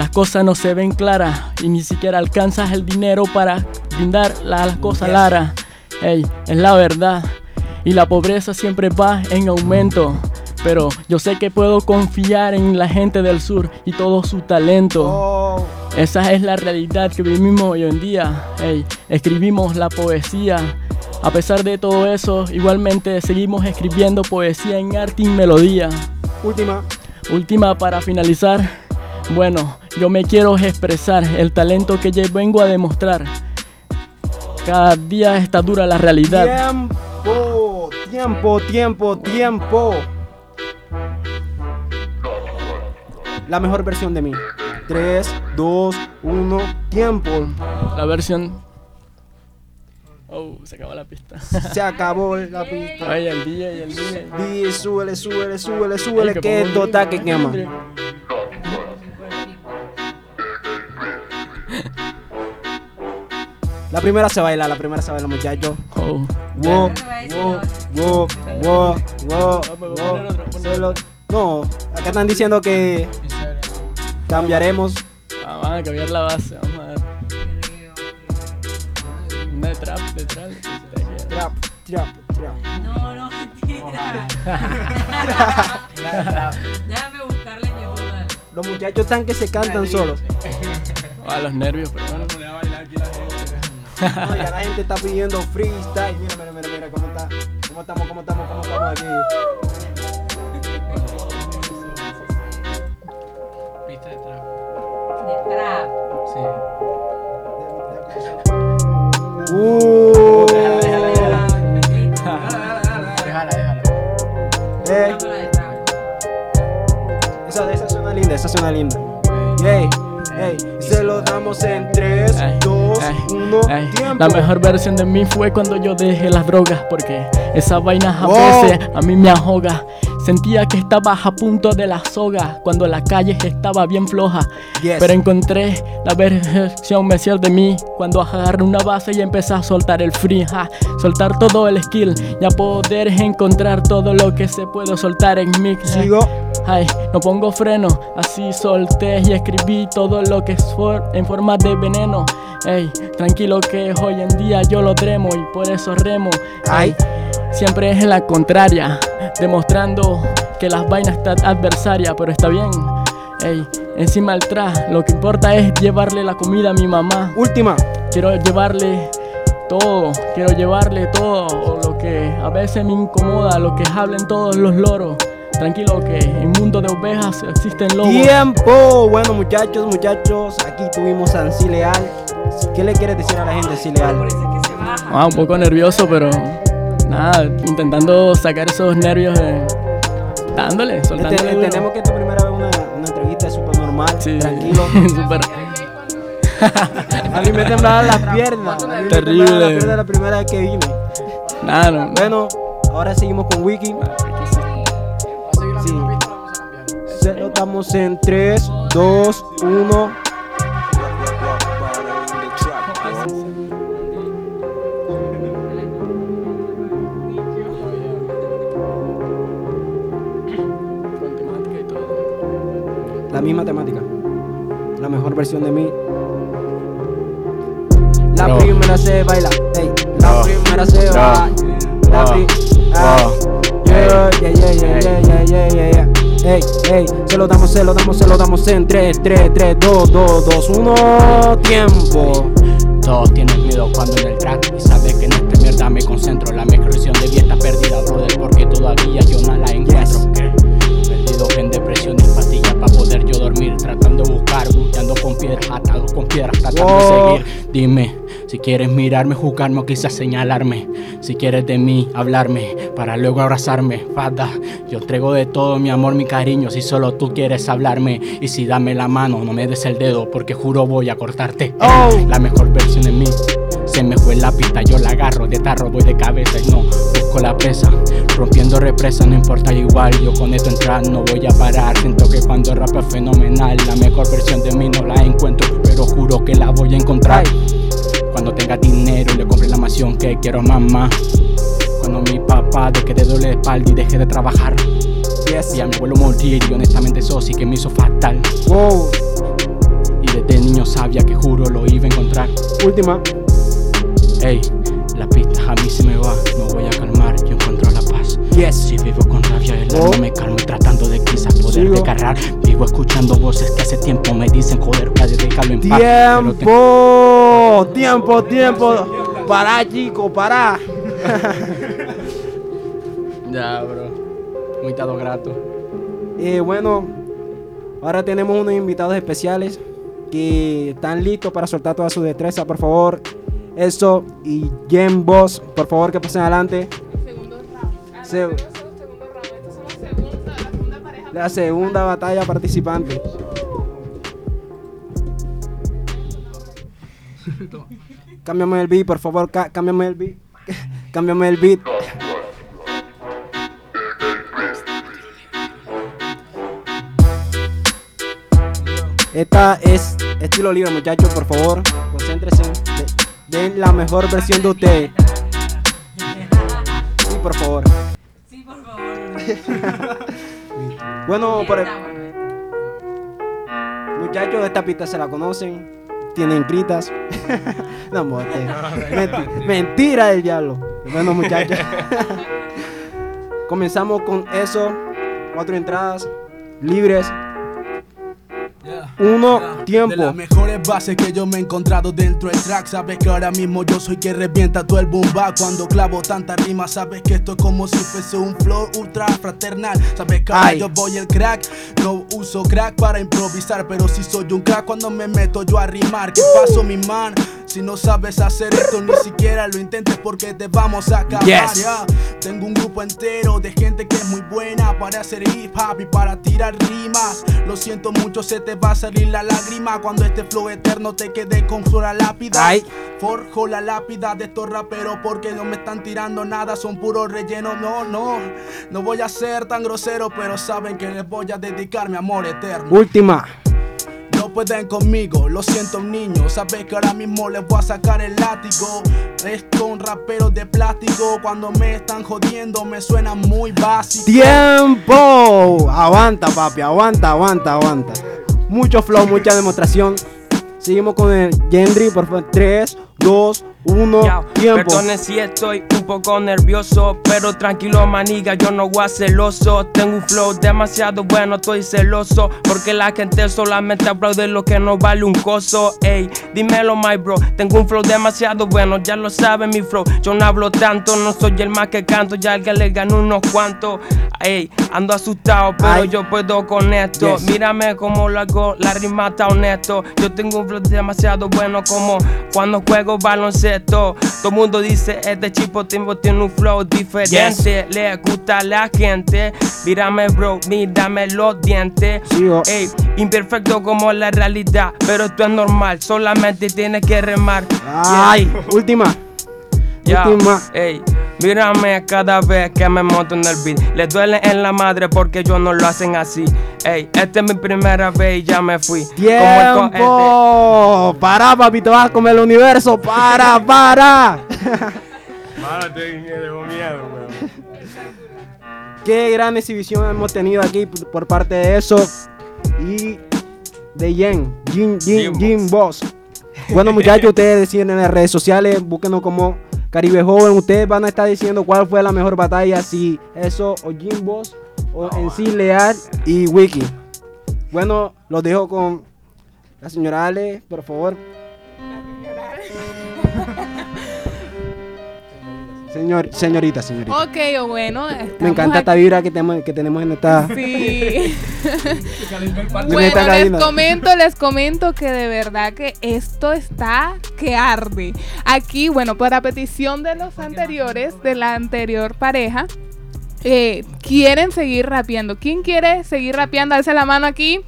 Las cosas no se ven claras y ni siquiera alcanzas el dinero para brindar la- las cosas Lara. Ey, es la verdad. Y la pobreza siempre va en aumento. Pero yo sé que puedo confiar en la gente del sur y todo su talento. Esa es la realidad que vivimos hoy en día. Ey, escribimos la poesía. A pesar de todo eso, igualmente seguimos escribiendo poesía en arte y melodía. Última. Última para finalizar. Bueno, yo me quiero expresar el talento que yo vengo a demostrar. Cada día está dura la realidad. Tiempo, Tiempo, tiempo, tiempo. La mejor versión de mí. 3, 2, 1, tiempo. La versión. Oh, se acabó la pista. Se acabó la pista. Ay, el DJ, el DJ. DJ, súbele, súbele, súbele, súbele, Ay, que que esto está que quema. La primera se baila, la primera se baila, muchachos. Oh. Wow, wow, wow, wow, wow, wow. Solo- No, acá están diciendo que cambiaremos. Ah, van a cambiar la base, vamos a ver. Una de trap, de trap. Trap, trap, trap. No, no, mentira. Déjame buscarle dale. Los muchachos están que se cantan solos. A los nervios, pero bueno. No, ya la gente está pidiendo freestyle. Mira, mira, mira, mira cómo está. ¿Cómo estamos? ¿Cómo estamos? ¿Cómo estamos aquí? Pista de trap. De trap. Sí. Uh. Déjala, déjala. Eh. Esa, esa suena linda, esa suena linda. Ey, ey, se lo damos en 3, 2, 1, Ey, tiempo. La mejor versión de mí fue cuando yo dejé las drogas porque esa vaina a veces a mí me ahoga. Sentía que estaba a punto de la soga cuando la calle estaba bien floja. Yes. Pero encontré la versión mejor de mí cuando agarré una base y empecé a soltar el free. ja, soltar todo el skill y a poder encontrar todo lo que se puede soltar en mí. Sigo. Ay, no pongo freno, así solté y escribí todo lo que es for- en forma de veneno. Ey, tranquilo que hoy en día yo lo dremo y por eso remo. Ay, siempre es la contraria, demostrando que las vainas están adversarias, pero está bien. Ey, encima el tras, lo que importa es llevarle la comida a mi mamá. Última. Quiero llevarle todo, quiero llevarle todo o lo que a veces me incomoda, lo que hablen todos los loros. Tranquilo que en mundo de ovejas existen lobos. Tiempo. Bueno, muchachos, muchachos, aquí tuvimos a Ansi Leal. ¿Qué le quieres decir a la gente, Ansi Leal? Ah, un poco nervioso, pero nada, intentando sacar esos nervios de... Dándole, soltándole. Entendemos que esta primera vez una, una entrevista es súper normal, Sí, tranquilo. súper... A mí me temblaban las piernas. A mí me Terrible. las piernas la primera vez que vine. Nada, no. Bueno, ahora seguimos con Wiki. Sí. Se lo damos en 3, 2, 1. La misma temática. La mejor versión de mí. La no. primera se baila. La no. primera se no. va. La primera. Ah. Yeah, yeah, yeah, yeah, yeah, yeah, yeah. Ey, ey, se lo damos, se lo damos, se lo damos en 3, 3, 3, 2, 2, 2, 1, tiempo. Todos tienen miedo cuando en el track Y sabes que en esta mierda me concentro La mejor versión de vida está perdida, brother Porque todavía yo no la encuentro. Perdido en depresión y pastillas para poder yo dormir Tratando de buscar, buscando con piedras Atados con piedras, tratando Wow. de seguir Dime, si quieres mirarme, juzgarme o quizás señalarme Si quieres de mí, hablarme Para luego abrazarme, fada Yo entrego de todo mi amor, mi cariño Si solo tú quieres hablarme Y si dame la mano, no me des el dedo Porque juro voy a cortarte Oh. La mejor versión de mí se me fue la pista, yo la agarro de tarro, voy de cabeza y no busco la presa. Rompiendo represa, no importa igual, yo con esto entrar no voy a parar. Siento que cuando rap es fenomenal, la mejor versión de mí no la encuentro, pero juro que la voy a encontrar. Cuando tenga dinero le compre la mansión que quiero mamá. Cuando mi papá de que te duele la espalda y deje de trabajar. Y a mi abuelo morir y honestamente eso sí que me hizo fatal. Wow. Y desde niño sabía que juro lo iba a encontrar. Última. Ey, la pista a mí se me va, no voy a calmar, yo encuentro la paz. Yes. Si vivo con rabia, el Oh. alma me calmo tratando de quizás poder Sigo. descargar. Vivo escuchando voces que hace tiempo me dicen, joder, padre, déjalo en paz. Te- Tiempo, tiempo, tiempo. Para, chico, para. Ya, bro. Muy dado grato. Eh, bueno, ahora tenemos unos invitados especiales que están listos para soltar toda su destreza, por favor. Eso y Jen Boss, por favor que pasen adelante. Se- la segunda batalla participante. Cámbiame el beat, por favor, cámbiame el beat. cámbiame el beat. Esta es estilo libre, muchachos, por favor, concéntrense. De- Den la mejor versión de usted. Sí, por favor. Sí, por favor. Bueno, por el... Muchachos, esta pista se la conocen. Tienen gritas. no, mote. Menti- mentira del diablo. Bueno, muchachos. Comenzamos con eso. Cuatro entradas libres. Uno, De las tiempo. mejores bases que yo me he encontrado dentro del track Sabes que ahora mismo yo soy que revienta todo el boom bap Cuando clavo tanta rima Sabes que esto es como si fuese un flow ultra fraternal Sabes que ahora yo voy el crack No uso crack para improvisar Pero si soy un crack cuando me meto yo a rimar ¿Qué pasó mi man? Si no sabes hacer esto ni siquiera lo intentes porque te vamos a acabar Yes. ya. Tengo un grupo entero de gente que es muy buena para hacer hip hop y para tirar rimas. Lo siento mucho, se te va a salir la lágrima cuando este flow eterno te quede con flor a lápida. Ay. Forjo la lápida de estos raperos porque no me están tirando nada, son puro relleno. No, no, no voy a ser tan grosero, pero saben que les voy a dedicar mi amor eterno. Última. No pueden conmigo, lo siento niño Sabes que ahora mismo les voy a sacar el látigo Esto un rapero de plástico Cuando me están jodiendo me suena muy básico Tiempo. Aguanta, papi. Aguanta, aguanta, aguanta. Mucho flow, mucha demostración. Seguimos con el Gendry, por favor. 3, 2, 1, Yao, tiempo. Perdone si estoy un poco nervioso, pero tranquilo maniga, yo no voy a celoso. Tengo un flow demasiado bueno, estoy celoso, porque la gente solamente aplaude lo que no vale un coso. Ey, dímelo my bro, tengo un flow demasiado bueno, ya lo sabe mi flow. Yo no hablo tanto, no soy el más que canto, ya alguien le ganó unos cuantos. Ey, ando asustado, pero Ay. yo puedo con esto. Yes. Mírame cómo lo hago, la rima está honesto. Yo tengo un flow demasiado bueno como cuando juego baloncesto. Todo mundo dice, este chico tiene un flow diferente. Le gusta a la gente. Mírame, bro, mírame los dientes. Sigo. Ey, imperfecto como la realidad, pero esto es normal. Solamente tienes que remar. Ay, última. Última. ey, mírame cada vez que me monto en el beat. Le duele en la madre porque ellos no lo hacen así. Ey, esta es mi primera vez y ya me fui. Como el co- Tiempo. Para, papi, te vas a comer el universo. Para, para. Mano, tengo miedo, weón. Qué gran exhibición hemos tenido aquí por parte de eso. Y de Jen, Jim, Jim, Jim Boss. Bueno, muchachos, ustedes deciden en las redes sociales, búsquenos como Caribe Joven. Ustedes van a estar diciendo cuál fue la mejor batalla, si eso o Jim Boss o en sí Leal y Wiki. Bueno, los dejo con la señora Ale, por favor. Señor, señorita, señorita. Ok, o bueno. Me encanta esta vibra que tenemos, que tenemos en esta. Sí. en Bueno, esta les comento, les comento que de verdad que esto está que arde. Aquí, bueno, para petición de los anteriores, de la anterior pareja, eh, quieren seguir rapeando. ¿Quién quiere seguir rapeando? Alza la mano aquí.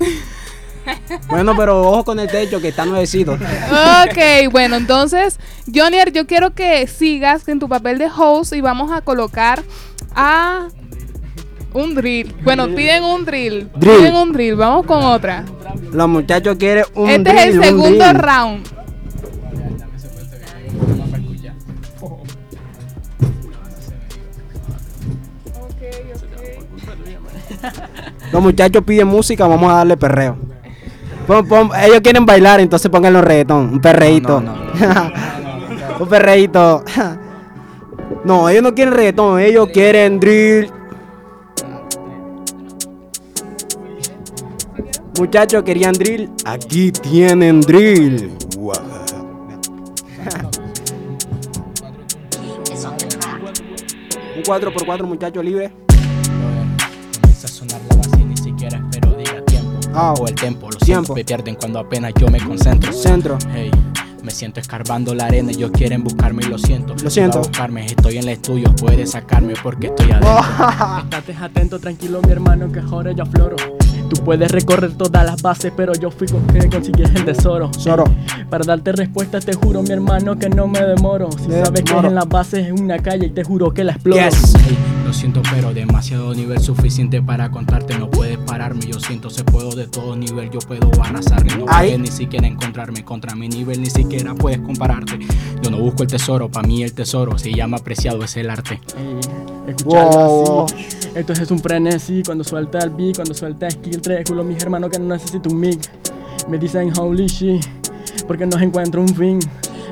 Bueno, pero ojo con el techo que está nuevecito. Ok, bueno, entonces, Jonier, yo quiero que sigas en tu papel de host y vamos a colocar a un drill. Bueno, piden un drill. Drill. Piden un drill. Vamos con otra. Los muchachos quieren un este es drill, el un segundo drill. round. Los muchachos piden música, vamos a darle perreo. Pon- pon- ellos quieren bailar, entonces pónganlo reggaetón, un perreíto. un perreíto. no, ellos no quieren reggaetón, ellos quieren drill. Muchachos querían drill, aquí tienen drill. Un 4x4 muchachos libre. Comienza a sonar la base y ni siquiera espero. Ah, o el tempo, los tiempo. tiempos me pierden cuando apenas yo me concentro. Centro. Hey, Me siento escarbando la arena, ellos quieren buscarme y lo siento. Lo siento. A buscarme, estoy en el estudio, puedes sacarme porque estoy adentro. Estate atento, tranquilo, mi hermano, que ahora ya floro. Tú puedes recorrer todas las bases, pero yo fui con que conseguí el tesoro. Tesoro. Para darte respuesta, te juro, mi hermano, que no me demoro. Si sabes que en las bases es una calle y te juro que la exploro. Lo siento, pero demasiado nivel suficiente para contarte. No puedes pararme, yo siento, se puedo de todo nivel. Yo puedo arrasarme, no puedes ni siquiera encontrarme contra mi nivel, ni siquiera puedes compararte. Yo no busco el tesoro, para mí el tesoro se llama apreciado, es el arte. Ey, escucharlo así. Entonces es un frenesí cuando suelta el beat, cuando suelta skill 3. Culo, mis hermanos, que no necesito un mic. Me dicen holy shit, porque no encuentro un fin.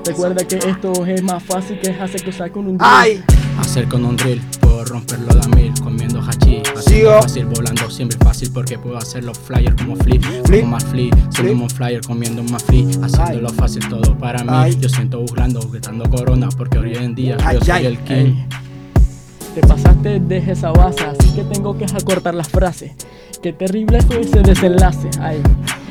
Recuerda que esto es más fácil que hacer cosas con un drill. ¡Ay! Hacer con un drill, puedo romperlo a mil, comiendo hachi. Sigo. Fácil, volando siempre fácil porque puedo hacer los flyers como flip, Flip. como más flip, siendo un flyer comiendo más flip, haciéndolo fácil todo para mí. Ay. Yo siento burlando, gritando corona porque hoy en día Ay, yo soy ay. el king. Te pasaste de esa base, así que tengo que acortar las frases. Qué terrible fue ese desenlace. Ay.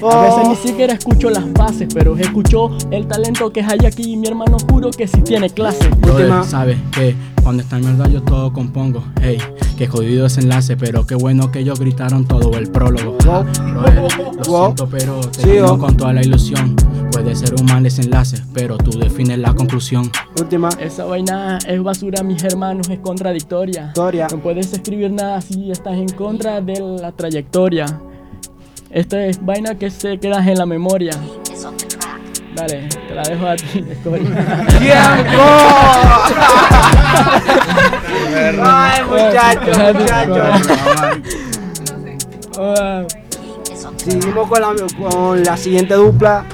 A veces ni siquiera escucho las bases, pero escucho el talento que hay aquí. Y mi hermano juro que sí tiene clase. Brother, sabes que cuando está en verdad yo todo compongo. Hey, que jodido ese enlace, pero qué bueno que ellos gritaron todo el prólogo. Ja, brother, lo Wow. siento, pero te Sí, oh. con toda la ilusión. Puede ser un mal desenlace, pero tú defines la conclusión. Última. Esa vaina es basura, mis hermanos, es contradictoria. Historia. No puedes escribir nada si estás en contra de la trayectoria. Esta es vaina que se queda en la memoria. Dale, te la dejo a ti. ¡Tiempo! Ay, muchachos, muchachos. Seguimos con la, con la siguiente dupla.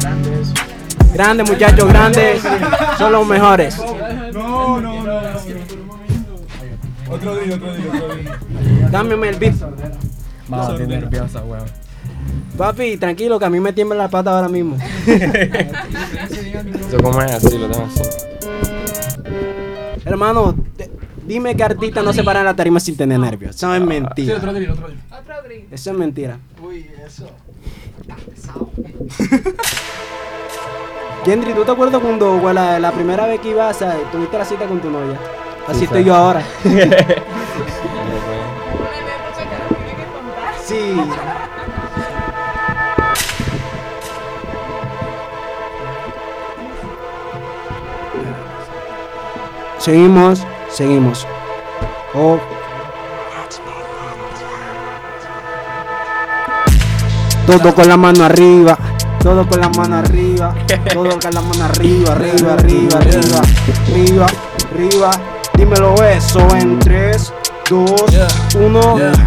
Grandes. Grandes, muchachos, grandes. Son los mejores. No, no, no. Otro día, otro día, otro día. Cámbiame el beat. Vamos, estoy nerviosa, weón. Papi, tranquilo, que a mí me tiembla la pata ahora mismo. Eso como es así, lo tengo así. Hermano, te- dime que artista no se para en la tarima sin tener nervios. Eso es mentira. otro día, otro día. Eso es mentira. Uy, eso. Kendry, ¿tú te acuerdas cuando la, la primera vez que ibas a tuviste la cita con tu novia? Así Sí, estoy sí. yo ahora. sí. Seguimos, seguimos. Oh. Todo con la mano arriba, todo con la mano arriba, todo con la mano arriba, arriba, arriba, arriba, arriba, arriba. Dímelo eso en 3, 2, 1,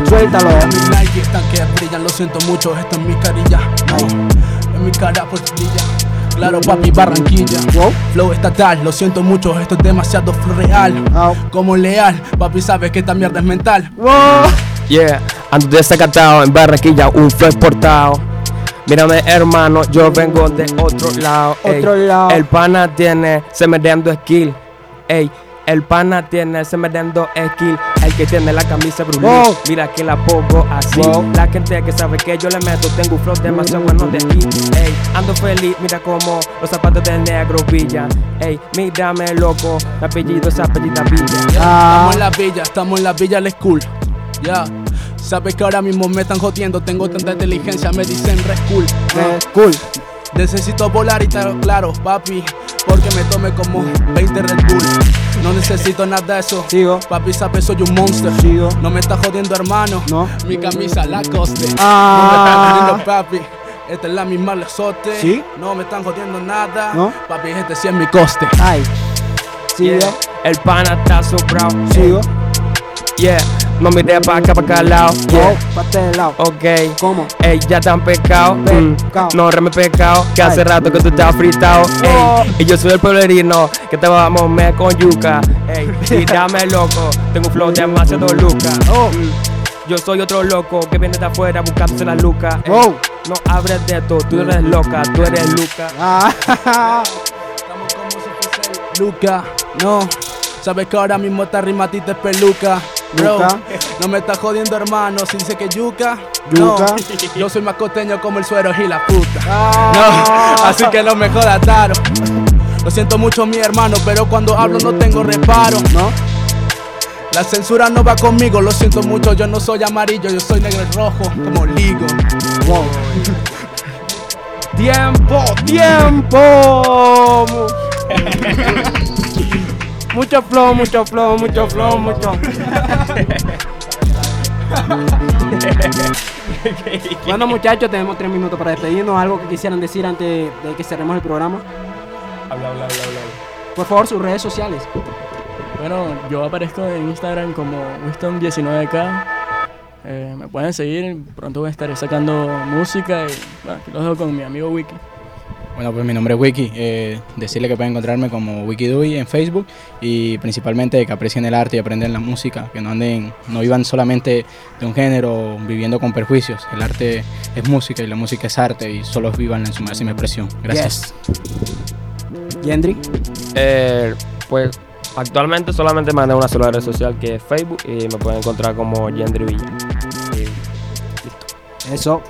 suéltalo. Mis Nike están que brillan, lo siento mucho, esto es mi carilla. Oh, en mi cara pues brilla. Claro, papi, Barranquilla. Flow estatal, lo siento mucho, esto es demasiado flow real. Como leal, papi, sabes que esta mierda es mental. Yeah, ando desacatado en Barranquilla, un flow exportado. Mírame, hermano, yo vengo de otro lado. ey. Otro lado. El pana tiene semerando skill. Ey, el pana tiene semerando skill. El que tiene la camisa brulí. Wow. Mira que la pongo así. Wow. La gente que sabe que yo le meto, tengo un flow demasiado bueno de aquí. Ey, ando feliz, mira como los zapatos del negro brillan. Ey, mírame loco, mi apellido es apellida Villa. Estamos en la villa, estamos en la villa la school. Ya, sabes que ahora mismo me están jodiendo. Tengo tanta inteligencia, me dicen re cool. Red cool. Necesito volar y estar claro, papi. Porque me tome como 20 Red Bull. No necesito nada de eso. Sigo. Papi, sabes, soy un monster. Sigo. No me estás jodiendo, hermano. No. Mi camisa la coste. Ah. No me están jodiendo, papi. Esta es la misma lesote. ¿Sí? No me están jodiendo nada. No. Papi, este sí es mi coste. Ay. Yeah, El pana está sobrado. Sigo. Yeah, no miré pa' acá, pa' acá al lado. Yeah. pa' este lado. Ok, ¿Cómo? ey, ya tan pecado. Mm. No reme pecado, que hace Ay. rato que tú estás fritado. Oh. Ey, y yo soy el pueblerino que te vamos a comer con yuca. Ey, y dame loco, tengo un flow demasiado luca. Oh. Mm. Yo soy otro loco que viene de afuera buscándose la luca. Ey, Oh. No abres de esto, tú eres loca, tú eres luca. Ah. Estamos como si fuese Luca, no. Sabes que ahora mismo esta rima a ti te peluca. Bro. No me está jodiendo, hermano. Si dice que yuca, Yuca. no. Yo soy más costeño como el suero y la puta. Ah. No, así que no me jodas, Taro. Lo siento mucho, mi hermano, pero cuando hablo no tengo reparo. ¿No? La censura no va conmigo, lo siento mucho, yo no soy amarillo, yo soy negro y rojo, como ligo. Wow. Tiempo, tiempo. mucho flow, mucho flow, mucho flow, mucho. Bueno, muchachos, tenemos tres minutos para despedirnos. ¿Algo que quisieran decir antes de que cerremos el programa? Habla, habla, habla, habla. Por favor, sus redes sociales. Bueno, yo aparezco en Instagram como Winston19K. Eh, me pueden seguir, pronto voy a estar sacando música y bueno, aquí los dejo con mi amigo Wiki. Bueno, pues mi nombre es Wiki. Eh, decirle que pueden encontrarme como WikiDui en Facebook y principalmente que aprecien el arte y aprendan la música, que no anden, no vivan solamente de un género viviendo con perjuicios. El arte es música y la música es arte y solo vivan en su máxima expresión. Gracias. Yendri. Eh, pues actualmente solamente manejo una sola red social que es Facebook y me pueden encontrar como Yendri Villa. Y Eso.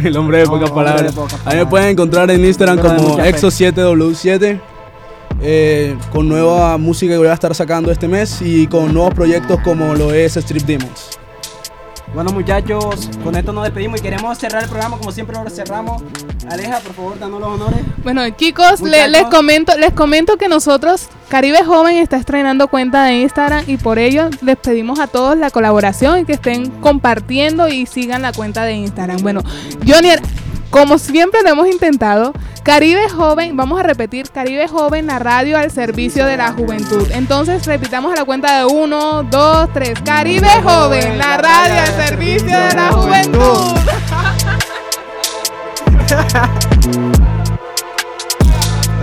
El hombre de pocas palabras. pocas A mí me pueden encontrar en Instagram como mucha fe. Exo7W7. eh, con nueva música que voy a estar sacando este mes y con nuevos proyectos como lo es Strip Demons. Bueno, muchachos, con esto nos despedimos y queremos cerrar el programa como siempre lo cerramos. Aleja, por favor, danos los honores. Bueno, chicos, le- les comento, les comento que nosotros, Caribe Joven está estrenando cuenta de Instagram y por ello les pedimos a todos la colaboración y que estén compartiendo y sigan la cuenta de Instagram. Bueno, Johnny, como siempre lo hemos intentado, Caribe Joven, vamos a repetir, Caribe Joven, la radio al servicio de la juventud. Entonces repitamos a la cuenta de uno, dos, tres. Caribe Joven, la radio al servicio de la juventud.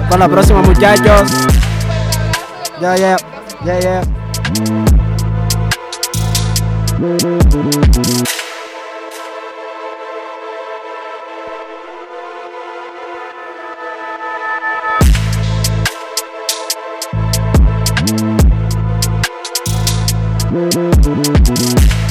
Para la próxima, muchachos. Ya, ya, ya, ya. Bye.